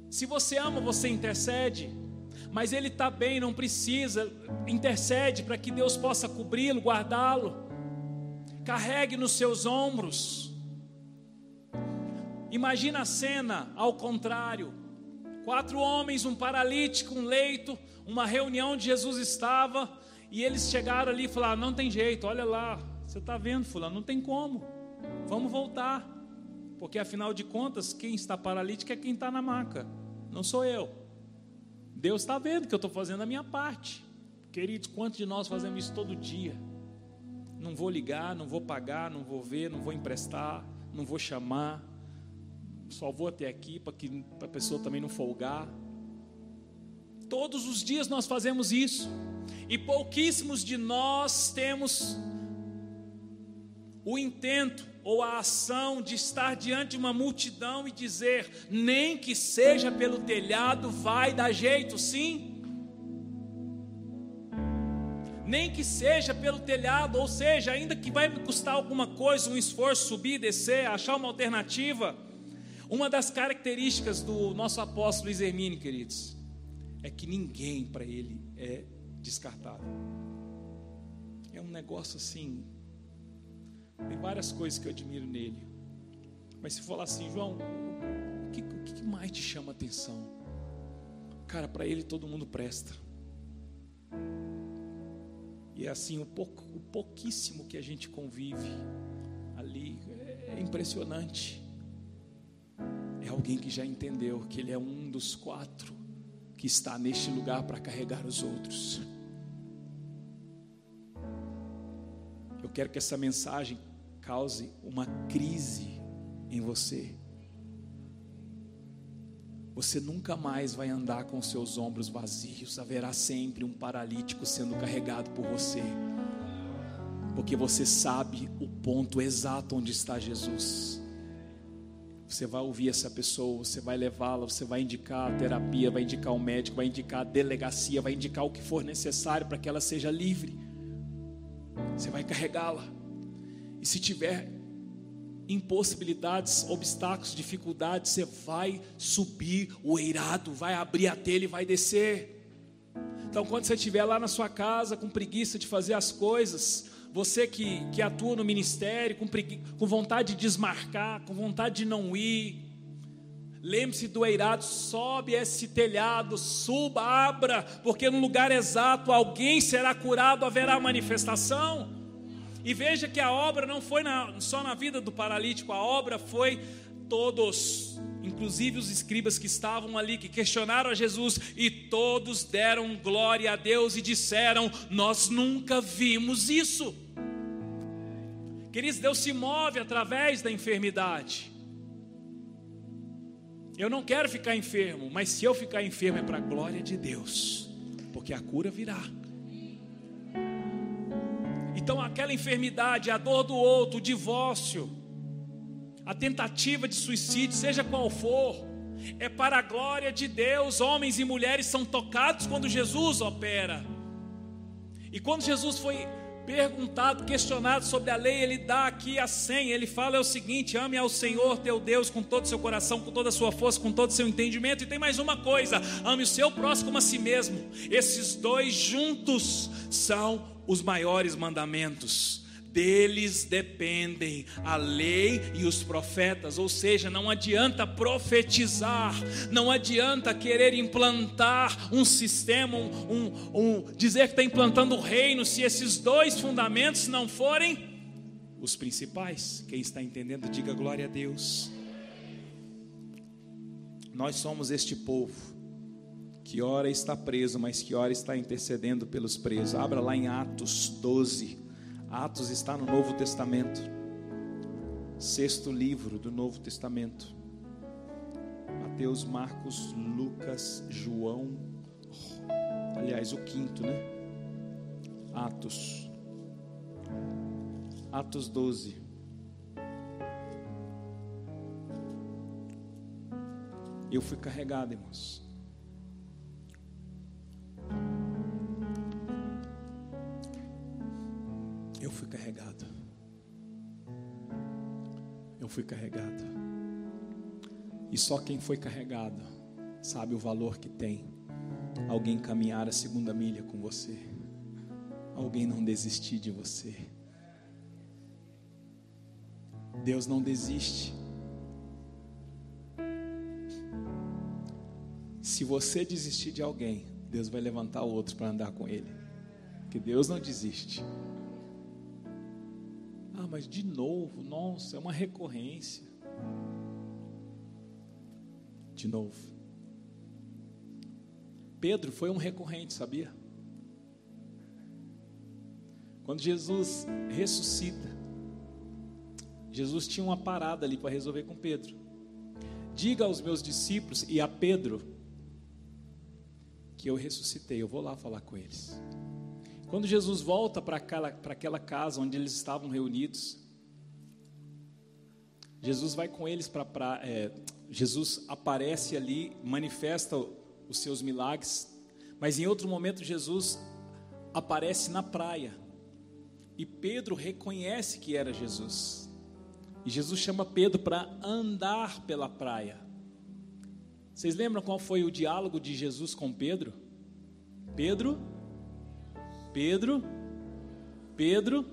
A: Se você ama, você intercede mas ele está bem, não precisa, intercede para que Deus possa cobri-lo, guardá-lo, carregue nos seus ombros. Imagina a cena ao contrário: quatro homens, um paralítico, um leito, uma reunião de Jesus estava, e eles chegaram ali e falaram: Não tem jeito, olha lá, você está vendo, Fulano, não tem como, vamos voltar, porque afinal de contas, quem está paralítico é quem está na maca, não sou eu. Deus está vendo que eu estou fazendo a minha parte. Queridos, quantos de nós fazemos isso todo dia? Não vou ligar, não vou pagar, não vou ver, não vou emprestar, não vou chamar, só vou até aqui para que a pessoa também não folgar. Todos os dias nós fazemos isso, e pouquíssimos de nós temos o intento ou a ação de estar diante de uma multidão e dizer, nem que seja pelo telhado, vai dar jeito, sim. Nem que seja pelo telhado, ou seja, ainda que vai me custar alguma coisa, um esforço, subir, descer, achar uma alternativa. Uma das características do nosso apóstolo Luiz Hermínio, queridos, é que ninguém para ele é descartável. É um negócio assim, tem várias coisas que eu admiro nele. Mas se falar assim, João, o que, o que mais te chama a atenção? Cara, para ele todo mundo presta. E é assim, o, pouco, o pouquíssimo que a gente convive ali é impressionante. É alguém que já entendeu que ele é um dos quatro que está neste lugar para carregar os outros. Eu quero que essa mensagem cause uma crise em você. Você nunca mais vai andar com seus ombros vazios, haverá sempre um paralítico sendo carregado por você, porque você sabe o ponto exato onde está Jesus. Você vai ouvir essa pessoa, você vai levá-la, você vai indicar a terapia, vai indicar o médico, vai indicar a delegacia, vai indicar o que for necessário para que ela seja livre. Você vai carregá-la. E se tiver impossibilidades, obstáculos, dificuldades, você vai subir o eirado, vai abrir a telha e vai descer. Então, quando você estiver lá na sua casa com preguiça de fazer as coisas, você que, que atua no ministério com, pregui, com vontade de desmarcar, com vontade de não ir, Lembre-se do eirado, sobe esse telhado, suba, abra, porque no lugar exato alguém será curado, haverá manifestação. E veja que a obra não foi na, só na vida do paralítico, a obra foi todos, inclusive os escribas que estavam ali, que questionaram a Jesus, e todos deram glória a Deus e disseram: Nós nunca vimos isso. Queridos, Deus se move através da enfermidade. Eu não quero ficar enfermo, mas se eu ficar enfermo é para a glória de Deus, porque a cura virá. Então, aquela enfermidade, a dor do outro, o divórcio, a tentativa de suicídio, seja qual for, é para a glória de Deus. Homens e mulheres são tocados quando Jesus opera. E quando Jesus foi perguntado, questionado sobre a lei, ele dá aqui a senha. Ele fala é o seguinte: ame ao Senhor teu Deus com todo o seu coração, com toda a sua força, com todo o seu entendimento. E tem mais uma coisa: ame o seu próximo como a si mesmo. Esses dois juntos são os maiores mandamentos deles dependem a lei e os profetas, ou seja, não adianta profetizar, não adianta querer implantar um sistema, um, um, um dizer que está implantando o reino, se esses dois fundamentos não forem os principais. Quem está entendendo, diga glória a Deus. Nós somos este povo que ora está preso, mas que ora está intercedendo pelos presos. Abra lá em Atos 12. Atos está no Novo Testamento, sexto livro do Novo Testamento. Mateus, Marcos, Lucas, João, aliás, o quinto, né? Atos, Atos 12. Eu fui carregado, irmãos. Fui carregado. Eu fui carregado. E só quem foi carregado sabe o valor que tem alguém caminhar a segunda milha com você, alguém não desistir de você. Deus não desiste. Se você desistir de alguém, Deus vai levantar outro para andar com ele. Porque Deus não desiste. Ah, mas de novo, nossa, é uma recorrência. De novo. Pedro foi um recorrente, sabia? Quando Jesus ressuscita, Jesus tinha uma parada ali para resolver com Pedro. Diga aos meus discípulos e a Pedro que eu ressuscitei, eu vou lá falar com eles. Quando Jesus volta para aquela, aquela casa onde eles estavam reunidos, Jesus vai com eles para. É, Jesus aparece ali, manifesta os seus milagres, mas em outro momento Jesus aparece na praia e Pedro reconhece que era Jesus. E Jesus chama Pedro para andar pela praia. Vocês lembram qual foi o diálogo de Jesus com Pedro? Pedro, Pedro, Pedro,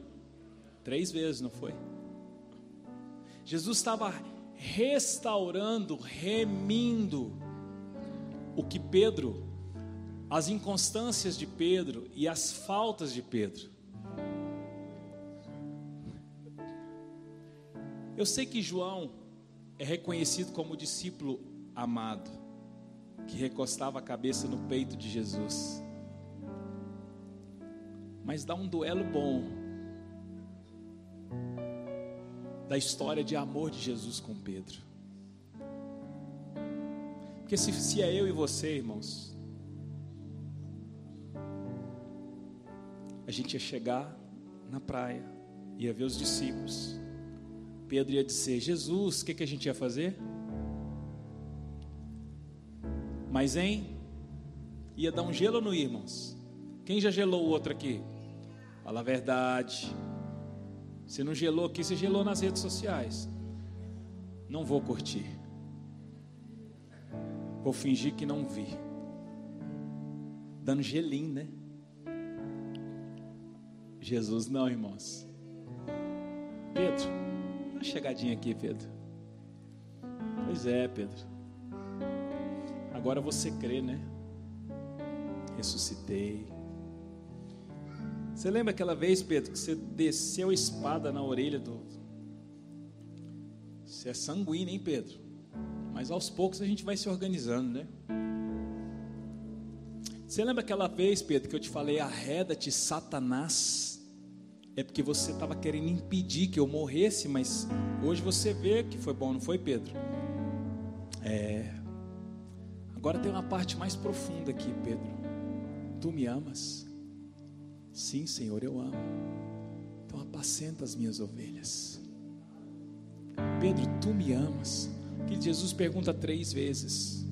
A: três vezes, não foi? Jesus estava restaurando, remindo o que Pedro, as inconstâncias de Pedro e as faltas de Pedro. Eu sei que João é reconhecido como discípulo amado, que recostava a cabeça no peito de Jesus mas dá um duelo bom da história de amor de Jesus com Pedro. Porque se, se é eu e você, irmãos, a gente ia chegar na praia, ia ver os discípulos. Pedro ia dizer: Jesus, o que, que a gente ia fazer? Mas, hein? Ia dar um gelo no irmãos. Quem já gelou o outro aqui? Fala a verdade. Você não gelou aqui, você gelou nas redes sociais. Não vou curtir. Vou fingir que não vi. Dando gelinho, né? Jesus não, irmãos. Pedro, dá uma chegadinha aqui, Pedro. Pois é, Pedro. Agora você crê, né? Ressuscitei. Você lembra aquela vez, Pedro, que você desceu a espada na orelha do. Você é sanguíneo, hein, Pedro? Mas aos poucos a gente vai se organizando, né? Você lembra aquela vez, Pedro, que eu te falei, arreda-te, Satanás? É porque você estava querendo impedir que eu morresse, mas hoje você vê que foi bom, não foi, Pedro? É. Agora tem uma parte mais profunda aqui, Pedro. Tu me amas? Sim, Senhor, eu amo. Então apacenta as minhas ovelhas. Pedro, tu me amas? Que Jesus pergunta três vezes.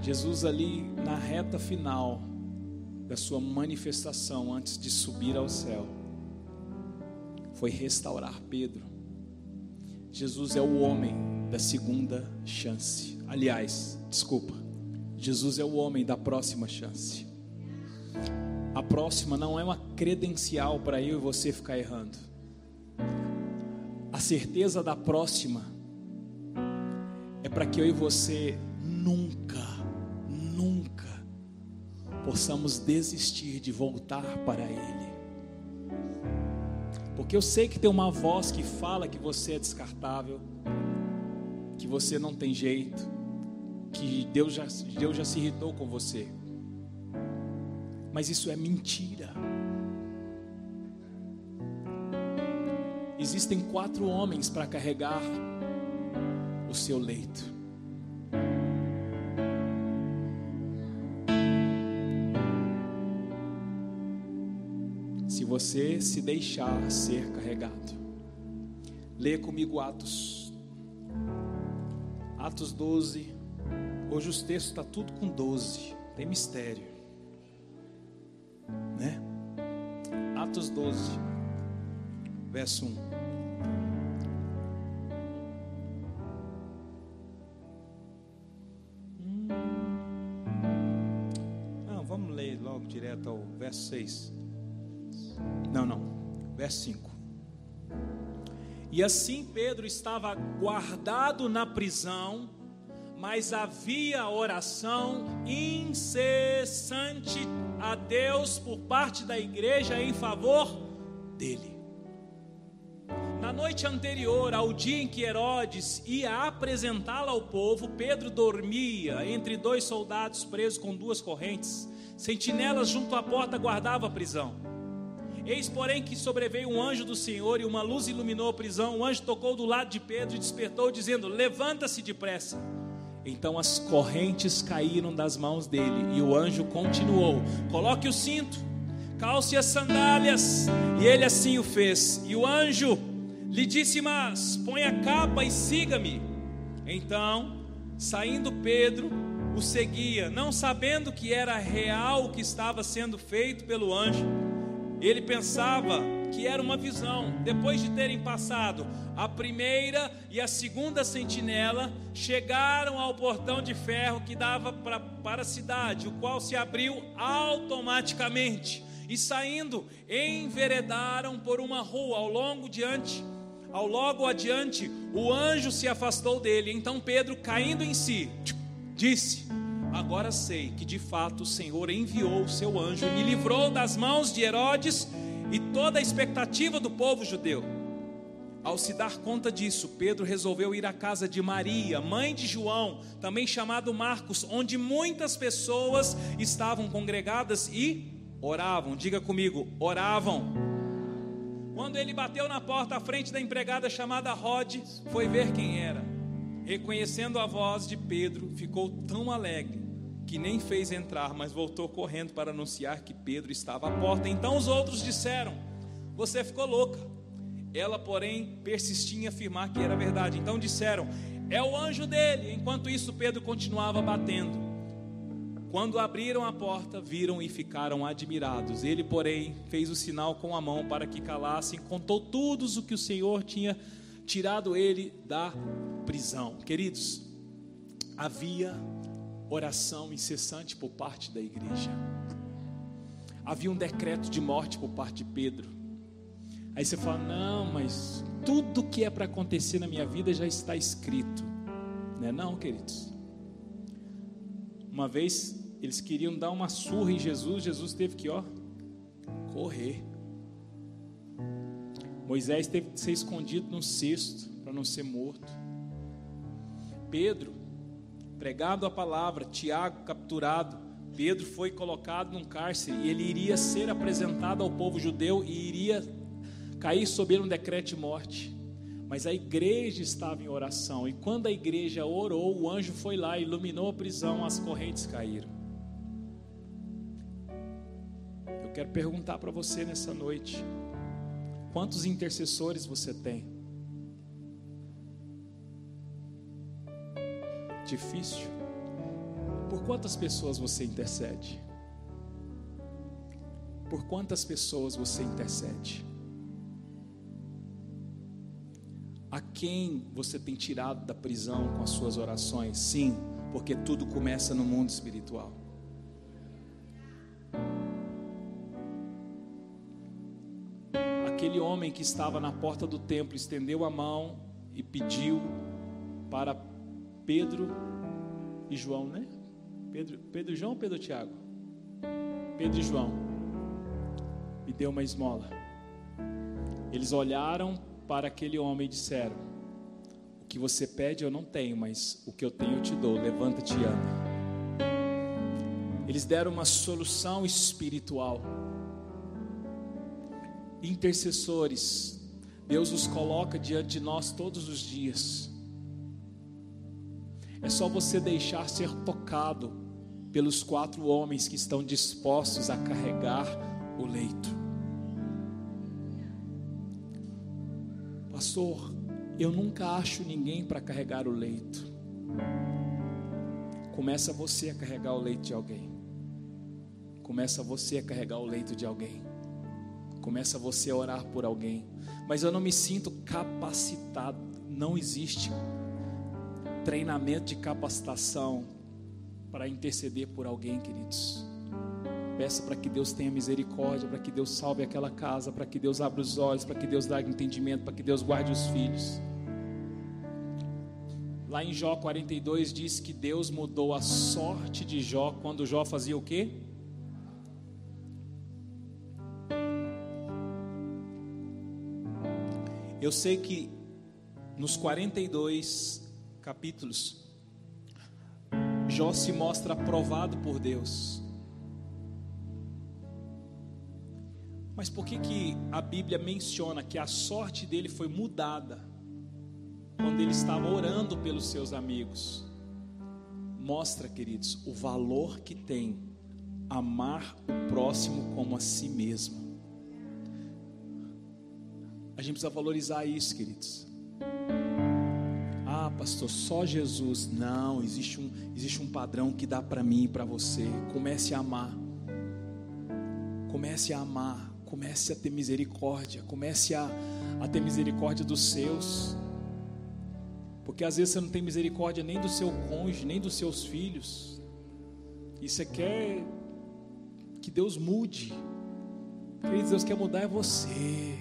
A: Jesus ali na reta final da sua manifestação antes de subir ao céu foi restaurar Pedro. Jesus é o homem da segunda chance. Aliás, desculpa. Jesus é o homem da próxima chance. A próxima não é uma credencial para eu e você ficar errando. A certeza da próxima é para que eu e você nunca nunca possamos desistir de voltar para Ele. Porque eu sei que tem uma voz que fala que você é descartável, que você não tem jeito, que Deus já, Deus já se irritou com você. Mas isso é mentira. Existem quatro homens para carregar o seu leito. você se deixar ser carregado. Leia comigo Atos. Atos 12. Hoje os textos está tudo com 12. Tem mistério. Né? Atos 12, verso 1. Hum. Não, vamos ler logo direto ao verso 6. Não, não. Verso 5. E assim Pedro estava guardado na prisão, mas havia oração incessante a Deus por parte da igreja em favor dele. Na noite anterior ao dia em que Herodes ia apresentá-la ao povo, Pedro dormia entre dois soldados presos com duas correntes. Sentinelas junto à porta guardavam a prisão. Eis, porém, que sobreveio um anjo do Senhor e uma luz iluminou a prisão. O anjo tocou do lado de Pedro e despertou, dizendo: Levanta-se depressa. Então as correntes caíram das mãos dele e o anjo continuou: Coloque o cinto, calce as sandálias. E ele assim o fez. E o anjo lhe disse: Mas põe a capa e siga-me. Então, saindo Pedro, o seguia, não sabendo que era real o que estava sendo feito pelo anjo. Ele pensava que era uma visão. Depois de terem passado a primeira e a segunda sentinela, chegaram ao portão de ferro que dava pra, para a cidade, o qual se abriu automaticamente. E saindo, enveredaram por uma rua ao longo diante. Ao logo adiante, o anjo se afastou dele. Então Pedro, caindo em si, disse: Agora sei que de fato o Senhor enviou o seu anjo e me livrou das mãos de Herodes e toda a expectativa do povo judeu. Ao se dar conta disso, Pedro resolveu ir à casa de Maria, mãe de João, também chamado Marcos, onde muitas pessoas estavam congregadas e oravam. Diga comigo, oravam. Quando ele bateu na porta à frente da empregada chamada Rod, foi ver quem era. Reconhecendo a voz de Pedro, ficou tão alegre que nem fez entrar, mas voltou correndo para anunciar que Pedro estava à porta. Então os outros disseram: Você ficou louca. Ela, porém, persistia em afirmar que era verdade. Então disseram: É o anjo dele. Enquanto isso, Pedro continuava batendo. Quando abriram a porta, viram e ficaram admirados. Ele, porém, fez o sinal com a mão para que calassem, contou tudo o que o Senhor tinha tirado ele da prisão. Queridos, havia oração incessante por parte da igreja. Havia um decreto de morte por parte de Pedro. Aí você fala: "Não, mas tudo que é para acontecer na minha vida já está escrito". Não é não, queridos? Uma vez eles queriam dar uma surra em Jesus, Jesus teve que, ó, correr. Moisés teve que ser escondido num cesto para não ser morto. Pedro, pregado a palavra, Tiago capturado, Pedro foi colocado num cárcere e ele iria ser apresentado ao povo judeu e iria cair sob um decreto de morte. Mas a igreja estava em oração, e quando a igreja orou, o anjo foi lá, iluminou a prisão, as correntes caíram. Eu quero perguntar para você nessa noite: quantos intercessores você tem? Difícil? Por quantas pessoas você intercede? Por quantas pessoas você intercede? A quem você tem tirado da prisão com as suas orações? Sim, porque tudo começa no mundo espiritual. Aquele homem que estava na porta do templo estendeu a mão e pediu para Pedro e João, né? Pedro, Pedro João ou Pedro Tiago? Pedro e João. Me deu uma esmola. Eles olharam para aquele homem e disseram: O que você pede eu não tenho, mas o que eu tenho eu te dou. Levanta-te e anda. Eles deram uma solução espiritual. Intercessores, Deus os coloca diante de nós todos os dias. É só você deixar ser tocado pelos quatro homens que estão dispostos a carregar o leito. Pastor, eu nunca acho ninguém para carregar o leito. Começa você a carregar o leito de alguém. Começa você a carregar o leito de alguém. Começa você a orar por alguém. Mas eu não me sinto capacitado. Não existe treinamento de capacitação para interceder por alguém, queridos. Peça para que Deus tenha misericórdia, para que Deus salve aquela casa, para que Deus abra os olhos, para que Deus dê entendimento, para que Deus guarde os filhos. Lá em Jó 42 diz que Deus mudou a sorte de Jó quando Jó fazia o quê? Eu sei que nos 42 capítulos, Jó se mostra aprovado por Deus. Mas por que, que a Bíblia menciona que a sorte dele foi mudada quando ele estava orando pelos seus amigos? Mostra, queridos, o valor que tem amar o próximo como a si mesmo. A gente precisa valorizar isso, queridos. Pastor, só Jesus. Não, existe um, existe um padrão que dá para mim e para você. Comece a amar. Comece a amar comece a ter misericórdia, comece a, a ter misericórdia dos seus, porque às vezes você não tem misericórdia nem do seu cônjuge, nem dos seus filhos, e você quer que Deus mude, queridos, Deus quer mudar é você.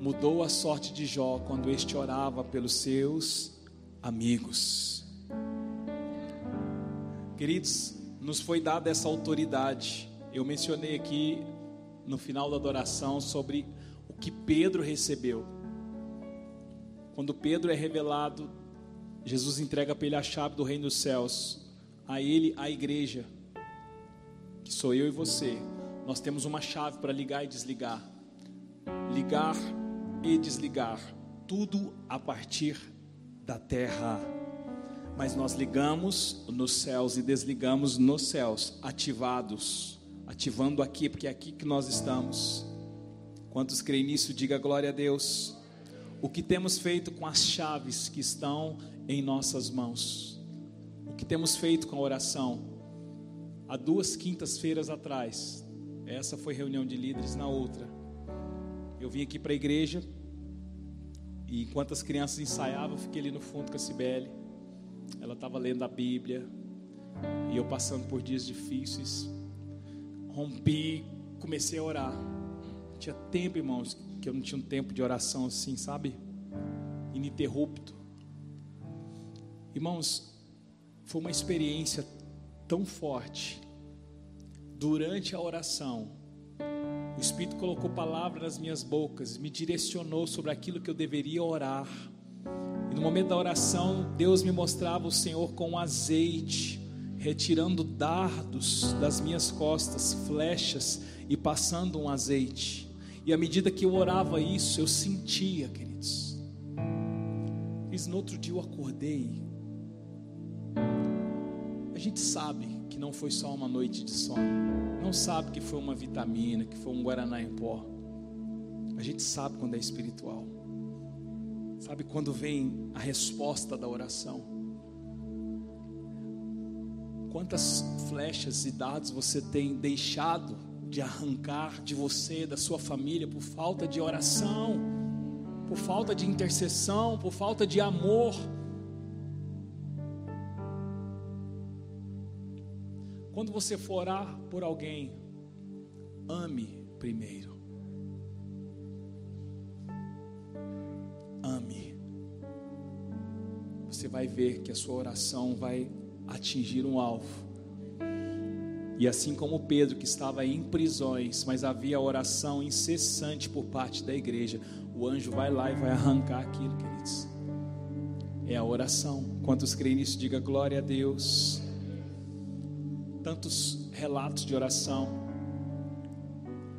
A: Mudou a sorte de Jó quando este orava pelos seus amigos. Queridos, nos foi dada essa autoridade eu mencionei aqui no final da adoração sobre o que Pedro recebeu. Quando Pedro é revelado, Jesus entrega para ele a chave do reino dos céus, a ele, a igreja, que sou eu e você. Nós temos uma chave para ligar e desligar. Ligar e desligar, tudo a partir da terra. Mas nós ligamos nos céus e desligamos nos céus, ativados ativando aqui, porque é aqui que nós estamos. Quantos creem nisso, diga glória a Deus. O que temos feito com as chaves que estão em nossas mãos? O que temos feito com a oração? Há duas quintas-feiras atrás, essa foi reunião de líderes, na outra, eu vim aqui para a igreja e enquanto as crianças ensaiavam, eu fiquei ali no fundo com a Cibele. Ela estava lendo a Bíblia e eu passando por dias difíceis rompi, comecei a orar. Tinha tempo, irmãos, que eu não tinha um tempo de oração assim, sabe? Ininterrupto. Irmãos, foi uma experiência tão forte. Durante a oração, o Espírito colocou palavras nas minhas bocas, me direcionou sobre aquilo que eu deveria orar. E no momento da oração, Deus me mostrava o Senhor com azeite, retirando dardos das minhas costas, flechas e passando um azeite. E à medida que eu orava isso, eu sentia, queridos. Fiz no outro dia eu acordei. A gente sabe que não foi só uma noite de sono. Não sabe que foi uma vitamina, que foi um guaraná em pó. A gente sabe quando é espiritual. Sabe quando vem a resposta da oração? Quantas flechas e dados você tem deixado de arrancar de você, da sua família, por falta de oração, por falta de intercessão, por falta de amor? Quando você for orar por alguém, ame primeiro. Ame. Você vai ver que a sua oração vai atingir um alvo. E assim como Pedro, que estava em prisões, mas havia oração incessante por parte da igreja, o anjo vai lá e vai arrancar aquilo, queridos. É a oração. Quantos creem nisso? Diga glória a Deus tantos relatos de oração.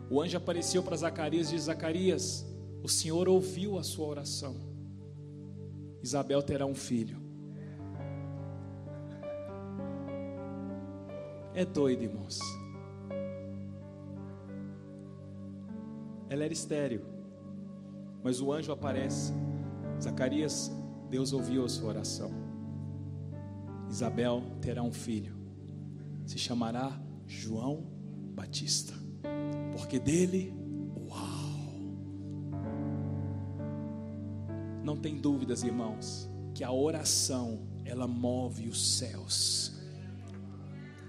A: O anjo apareceu para Zacarias e disse: Zacarias, o Senhor ouviu a sua oração. Isabel terá um filho. É doido, irmãos. Ela era estéril, mas o anjo aparece. Zacarias, Deus ouviu a sua oração. Isabel terá um filho se chamará João Batista, porque dele, uau! Não tem dúvidas, irmãos, que a oração ela move os céus.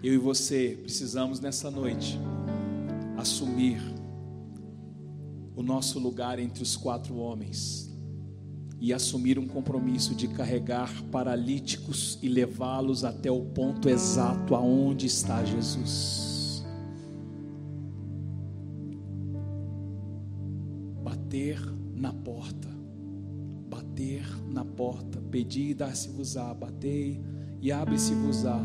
A: Eu e você precisamos nessa noite assumir o nosso lugar entre os quatro homens e assumir um compromisso de carregar paralíticos e levá-los até o ponto exato aonde está Jesus. Bater na porta, bater na porta, pedir e dar-se-vos-á, batei e abre-se-vos-á,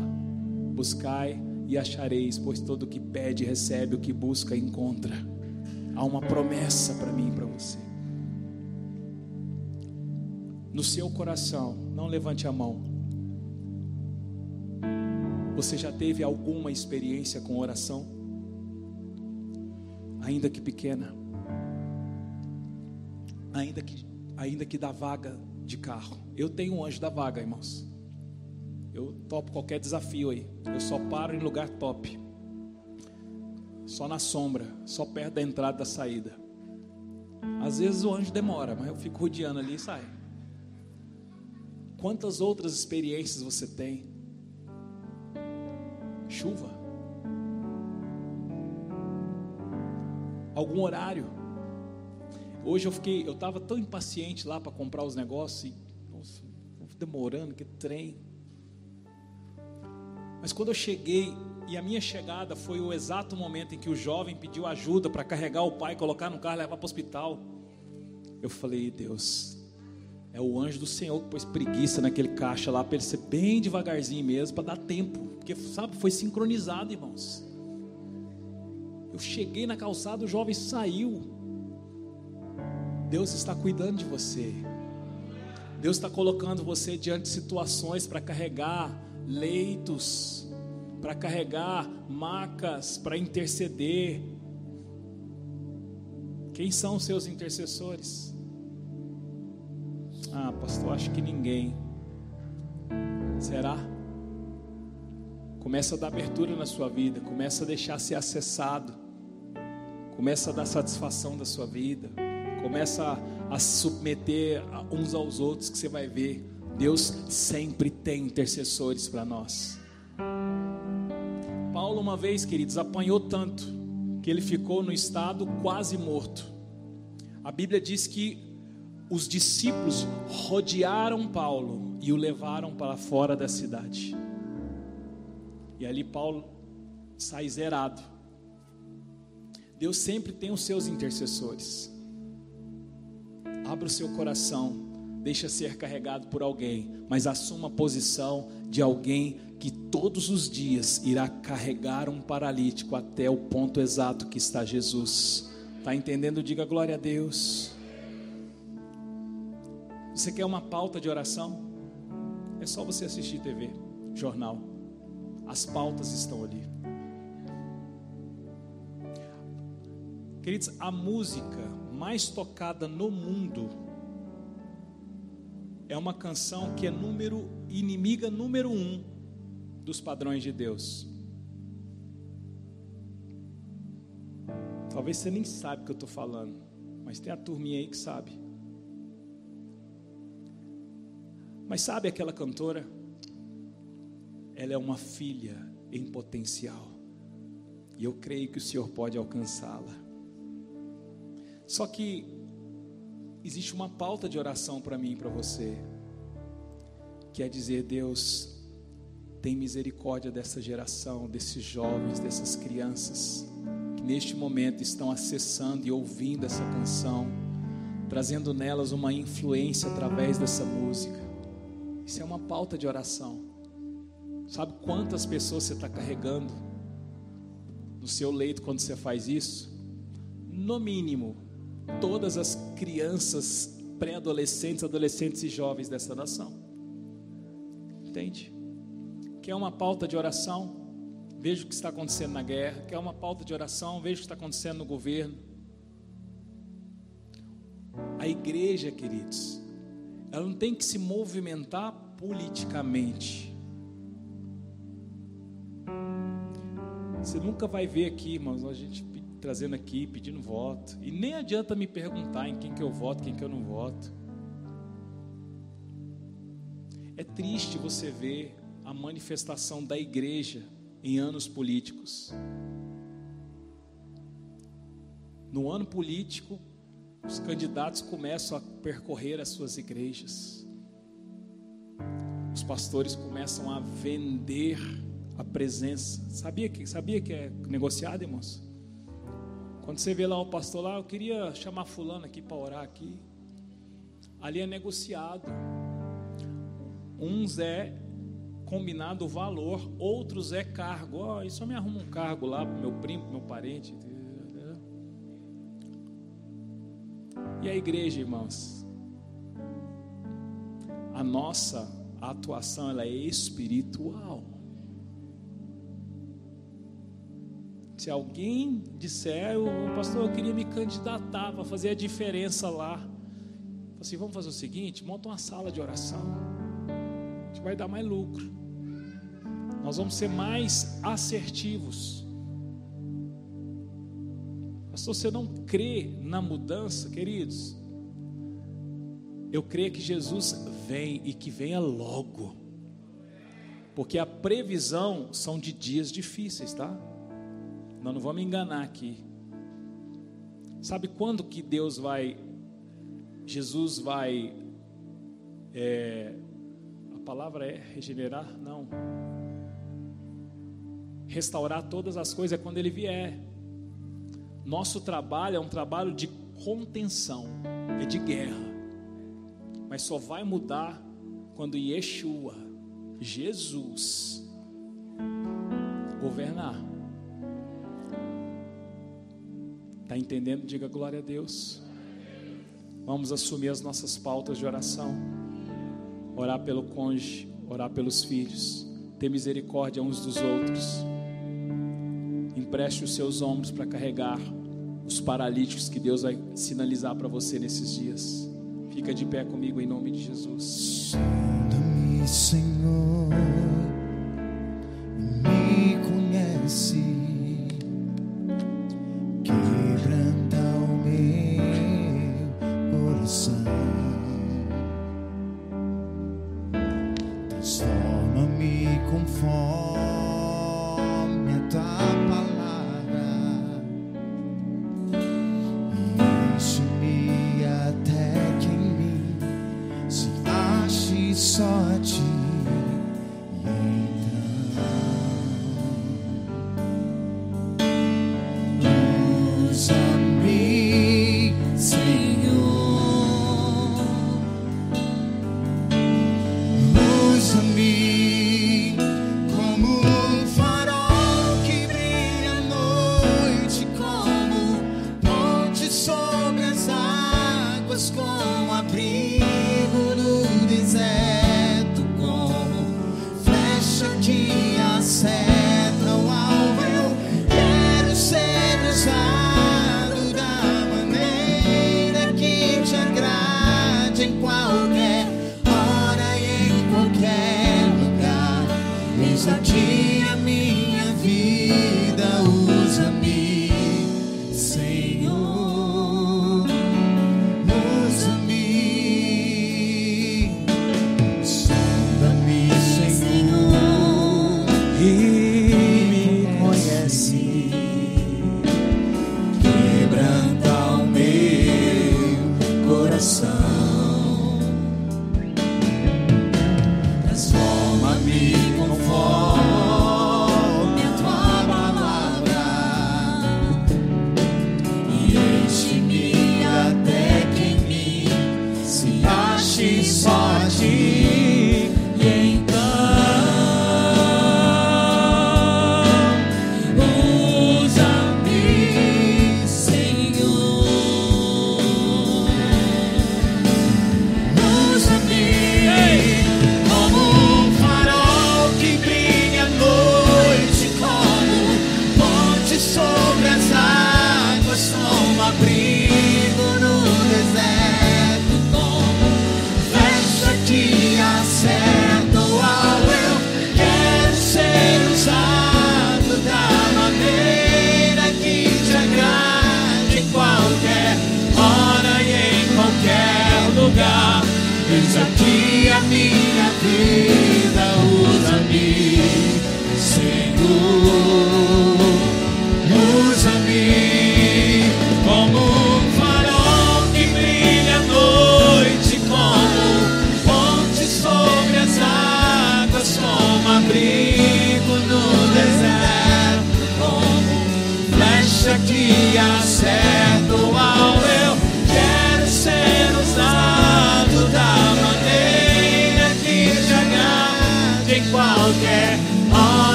A: buscai e achareis, pois todo o que pede recebe, o que busca encontra. Há uma promessa para mim e para você no seu coração, não levante a mão. Você já teve alguma experiência com oração? Ainda que pequena, ainda que, ainda que da vaga de carro. Eu tenho um anjo da vaga, irmãos. Eu topo qualquer desafio aí. Eu só paro em lugar top. Só na sombra, só perto da entrada da saída. Às vezes o anjo demora, mas eu fico rodeando ali e sai. Quantas outras experiências você tem? Chuva. Algum horário. Hoje eu fiquei, eu estava tão impaciente lá para comprar os negócios e, nossa, demorando, que trem. Mas quando eu cheguei, e a minha chegada foi o exato momento em que o jovem pediu ajuda para carregar o pai, colocar no carro e levar para o hospital. Eu falei, Deus, é o anjo do Senhor que pôs preguiça naquele caixa lá para ele ser bem devagarzinho mesmo, para dar tempo. Porque, sabe, foi sincronizado, irmãos. Eu cheguei na calçada, o jovem saiu. Deus está cuidando de você. Deus está colocando você diante de situações para carregar leitos, para carregar macas, para interceder. Quem são os seus intercessores? Ah, pastor, acho que ninguém. Será? Começa a dar abertura na sua vida, começa a deixar ser acessado, começa a dar satisfação da sua vida, começa a, a submeter uns aos outros que você vai ver. Deus sempre tem intercessores para nós. Paulo, uma vez, queridos, apanhou tanto que ele ficou no estado quase morto. A Bíblia diz que os discípulos rodearam Paulo e o levaram para fora da cidade. E ali Paulo sai zerado. Deus sempre tem os seus intercessores. Abra o seu coração, deixa ser carregado por alguém, mas assuma a posição de alguém que todos os dias irá carregar um paralítico até o ponto exato que está Jesus. Está entendendo? Diga glória a Deus. Você quer uma pauta de oração? É só você assistir TV, jornal. As pautas estão ali. Queridos, a música mais tocada no mundo é uma canção que é número inimiga número um dos padrões de Deus. Talvez você nem sabe o que eu estou falando, mas tem a turminha aí que sabe. Mas sabe aquela cantora? Ela é uma filha em potencial. E eu creio que o Senhor pode alcançá-la. Só que existe uma pauta de oração para mim e para você, que é dizer: Deus, tem misericórdia dessa geração, desses jovens, dessas crianças, que neste momento estão acessando e ouvindo essa canção, trazendo nelas uma influência através dessa música. Isso é uma pauta de oração. Sabe quantas pessoas você está carregando no seu leito quando você faz isso? No mínimo, todas as crianças, pré-adolescentes, adolescentes e jovens dessa nação. Entende? Quer uma pauta de oração? Veja o que está acontecendo na guerra. Quer uma pauta de oração? Veja o que está acontecendo no governo. A igreja, queridos, ela não tem que se movimentar politicamente. Você nunca vai ver aqui, irmãos, a gente trazendo aqui, pedindo voto. E nem adianta me perguntar em quem que eu voto, quem que eu não voto. É triste você ver a manifestação da igreja em anos políticos. No ano político, os candidatos começam a percorrer as suas igrejas. Os pastores começam a vender a presença. Sabia que, sabia que é negociado, irmãos? Quando você vê lá o pastor lá, eu queria chamar fulano aqui para orar aqui. Ali é negociado. Uns é combinado o valor, outros é cargo. Oh, isso me arruma um cargo lá para meu primo, meu parente. E a igreja, irmãos? A nossa atuação ela é espiritual. Se alguém disser, o pastor, eu queria me candidatar para fazer a diferença lá. Assim, vamos fazer o seguinte: monta uma sala de oração. A gente vai dar mais lucro. Nós vamos ser mais assertivos. Pastor, você não crê na mudança, queridos? Eu creio que Jesus vem e que venha logo. Porque a previsão são de dias difíceis, tá? Nós não vamos enganar aqui. Sabe quando que Deus vai, Jesus vai, é, a palavra é regenerar? Não. Restaurar todas as coisas é quando Ele vier. Nosso trabalho é um trabalho de contenção, é de guerra. Mas só vai mudar quando Yeshua, Jesus, governar. Está entendendo? Diga glória a Deus. Vamos assumir as nossas pautas de oração. Orar pelo cônjuge, orar pelos filhos, ter misericórdia uns dos outros. Empreste os seus ombros para carregar os paralíticos que Deus vai sinalizar para você nesses dias. Fica de pé comigo em nome de Jesus.
B: Sonda-me, Senhor,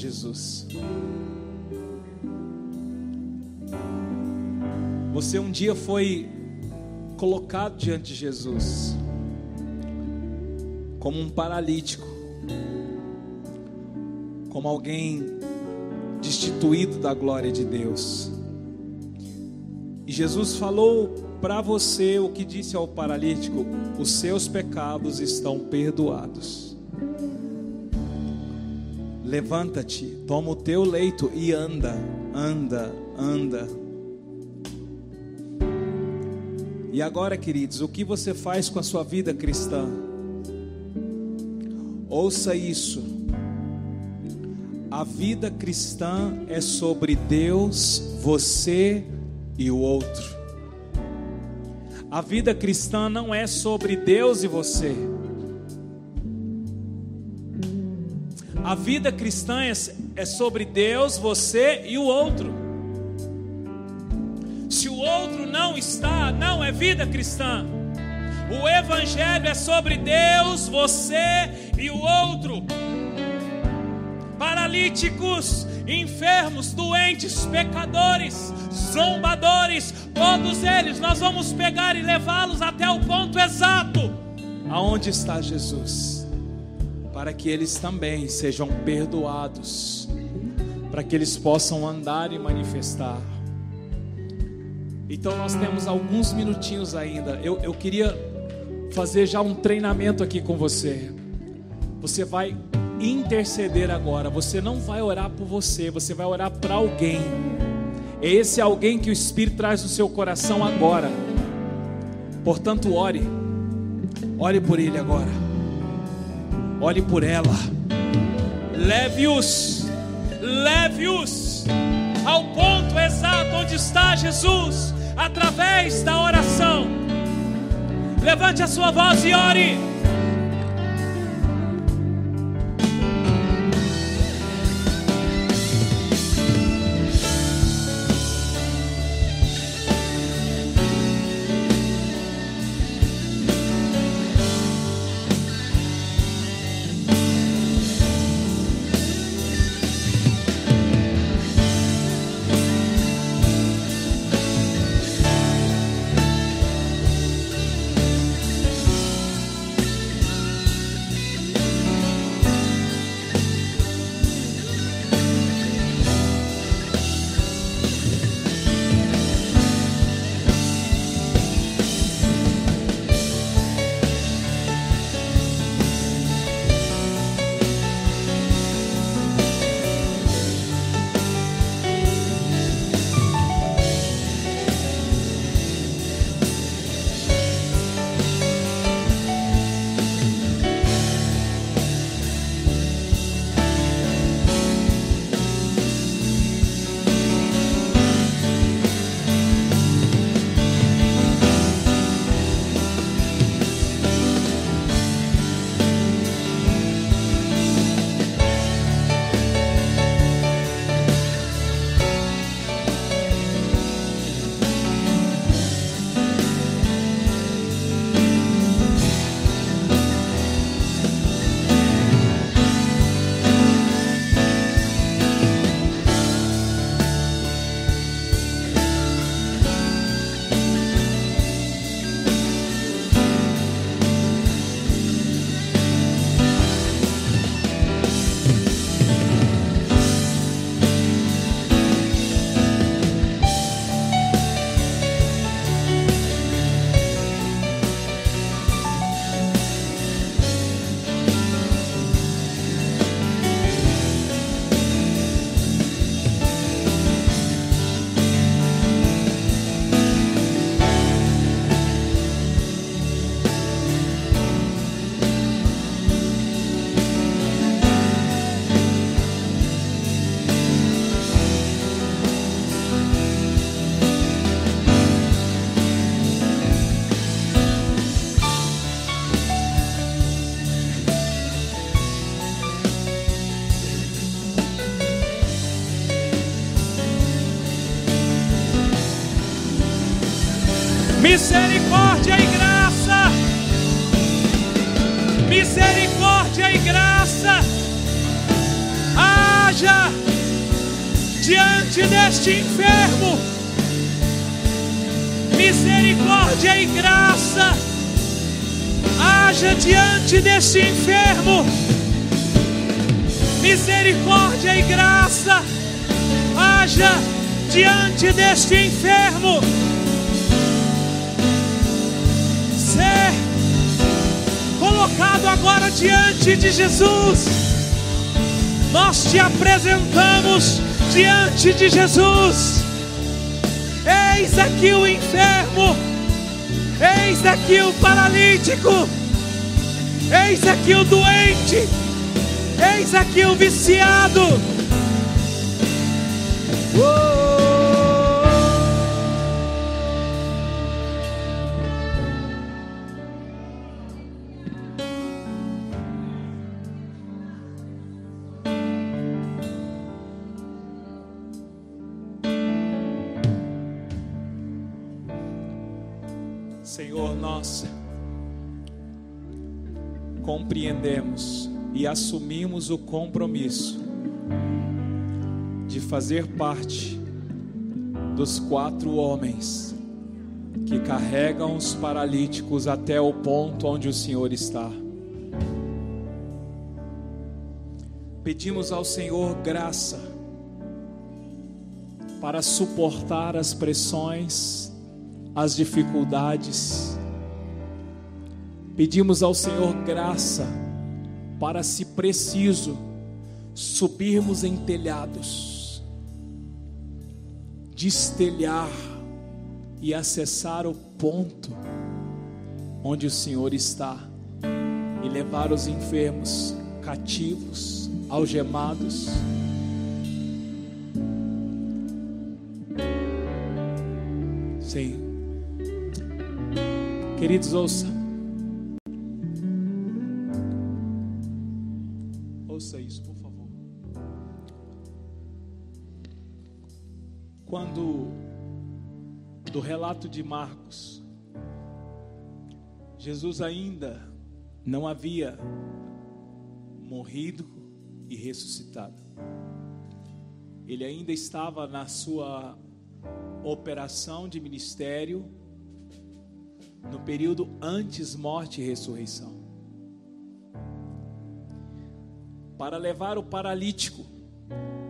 A: Jesus. Você um dia foi colocado diante de Jesus como um paralítico, como alguém destituído da glória de Deus. E Jesus falou para você o que disse ao paralítico: os seus pecados estão perdoados. Levanta-te, toma o teu leito e anda, anda, anda. E agora, queridos, o que você faz com a sua vida cristã? Ouça isso. A vida cristã é sobre Deus, você e o outro. A vida cristã não é sobre Deus e você. A vida cristã é, é sobre Deus, você e o outro. Se o outro não está, não é vida cristã. O Evangelho é sobre Deus, você e o outro. Paralíticos, enfermos, doentes, pecadores, zombadores, todos eles nós vamos pegar e levá-los até o ponto exato aonde está Jesus, para que eles também sejam perdoados, para que eles possam andar e manifestar. Então nós temos alguns minutinhos ainda. Eu, eu queria fazer já um treinamento aqui com você. Você vai interceder agora. Você não vai orar por você, você vai orar para alguém. É esse alguém que o Espírito traz no seu coração agora. Portanto, ore. Ore por ele agora. Ore por ela. Leve-os. Leve-os ao ponto exato onde está Jesus, através da oração. Levante a sua voz e ore. Misericórdia e graça. Misericórdia e graça. Haja diante deste enfermo. Misericórdia e graça. Haja diante deste enfermo. Misericórdia e graça. Haja diante deste enfermo. Ser colocado agora diante de Jesus. Nós te apresentamos diante de Jesus. Eis aqui o enfermo, eis aqui o paralítico, eis aqui o doente, eis aqui o viciado. Uh! Compreendemos e assumimos o compromisso de fazer parte dos quatro homens que carregam os paralíticos até o ponto onde o Senhor está. Pedimos ao Senhor graça para suportar as pressões as dificuldades. Pedimos ao Senhor graça para, se preciso, subirmos em telhados, destelhar e acessar o ponto onde o Senhor está e levar os enfermos, cativos, algemados. Sim. Queridos, ouça. Relato de Marcos, Jesus ainda não havia morrido e ressuscitado. Ele ainda estava na sua operação de ministério no período antes morte e ressurreição. Para levar o paralítico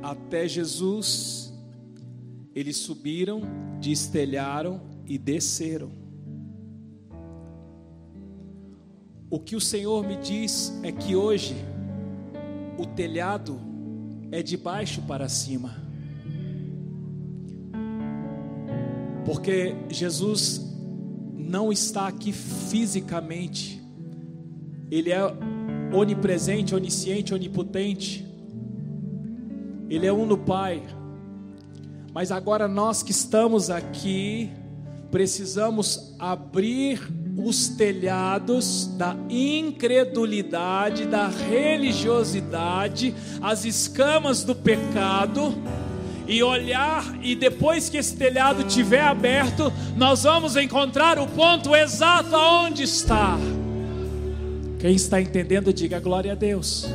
A: até Jesus, eles subiram, destelharam e desceram. O que o Senhor me diz é que hoje o telhado é de baixo para cima. Porque Jesus não está aqui fisicamente, Ele é onipresente, onisciente, onipotente, Ele é um no Pai, mas agora nós que estamos aqui, precisamos abrir os telhados da incredulidade, da religiosidade, as escamas do pecado e olhar, e depois que esse telhado estiver aberto, nós vamos encontrar o ponto exato aonde está. Quem está entendendo, diga glória a Deus.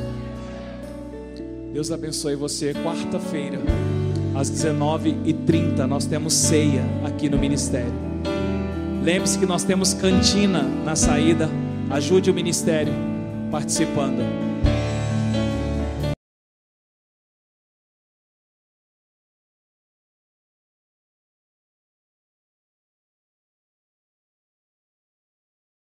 A: Deus abençoe você. Quarta-feira, às 19h30, nós temos ceia aqui no ministério. Lembre-se que nós temos cantina na saída. Ajude o ministério participando.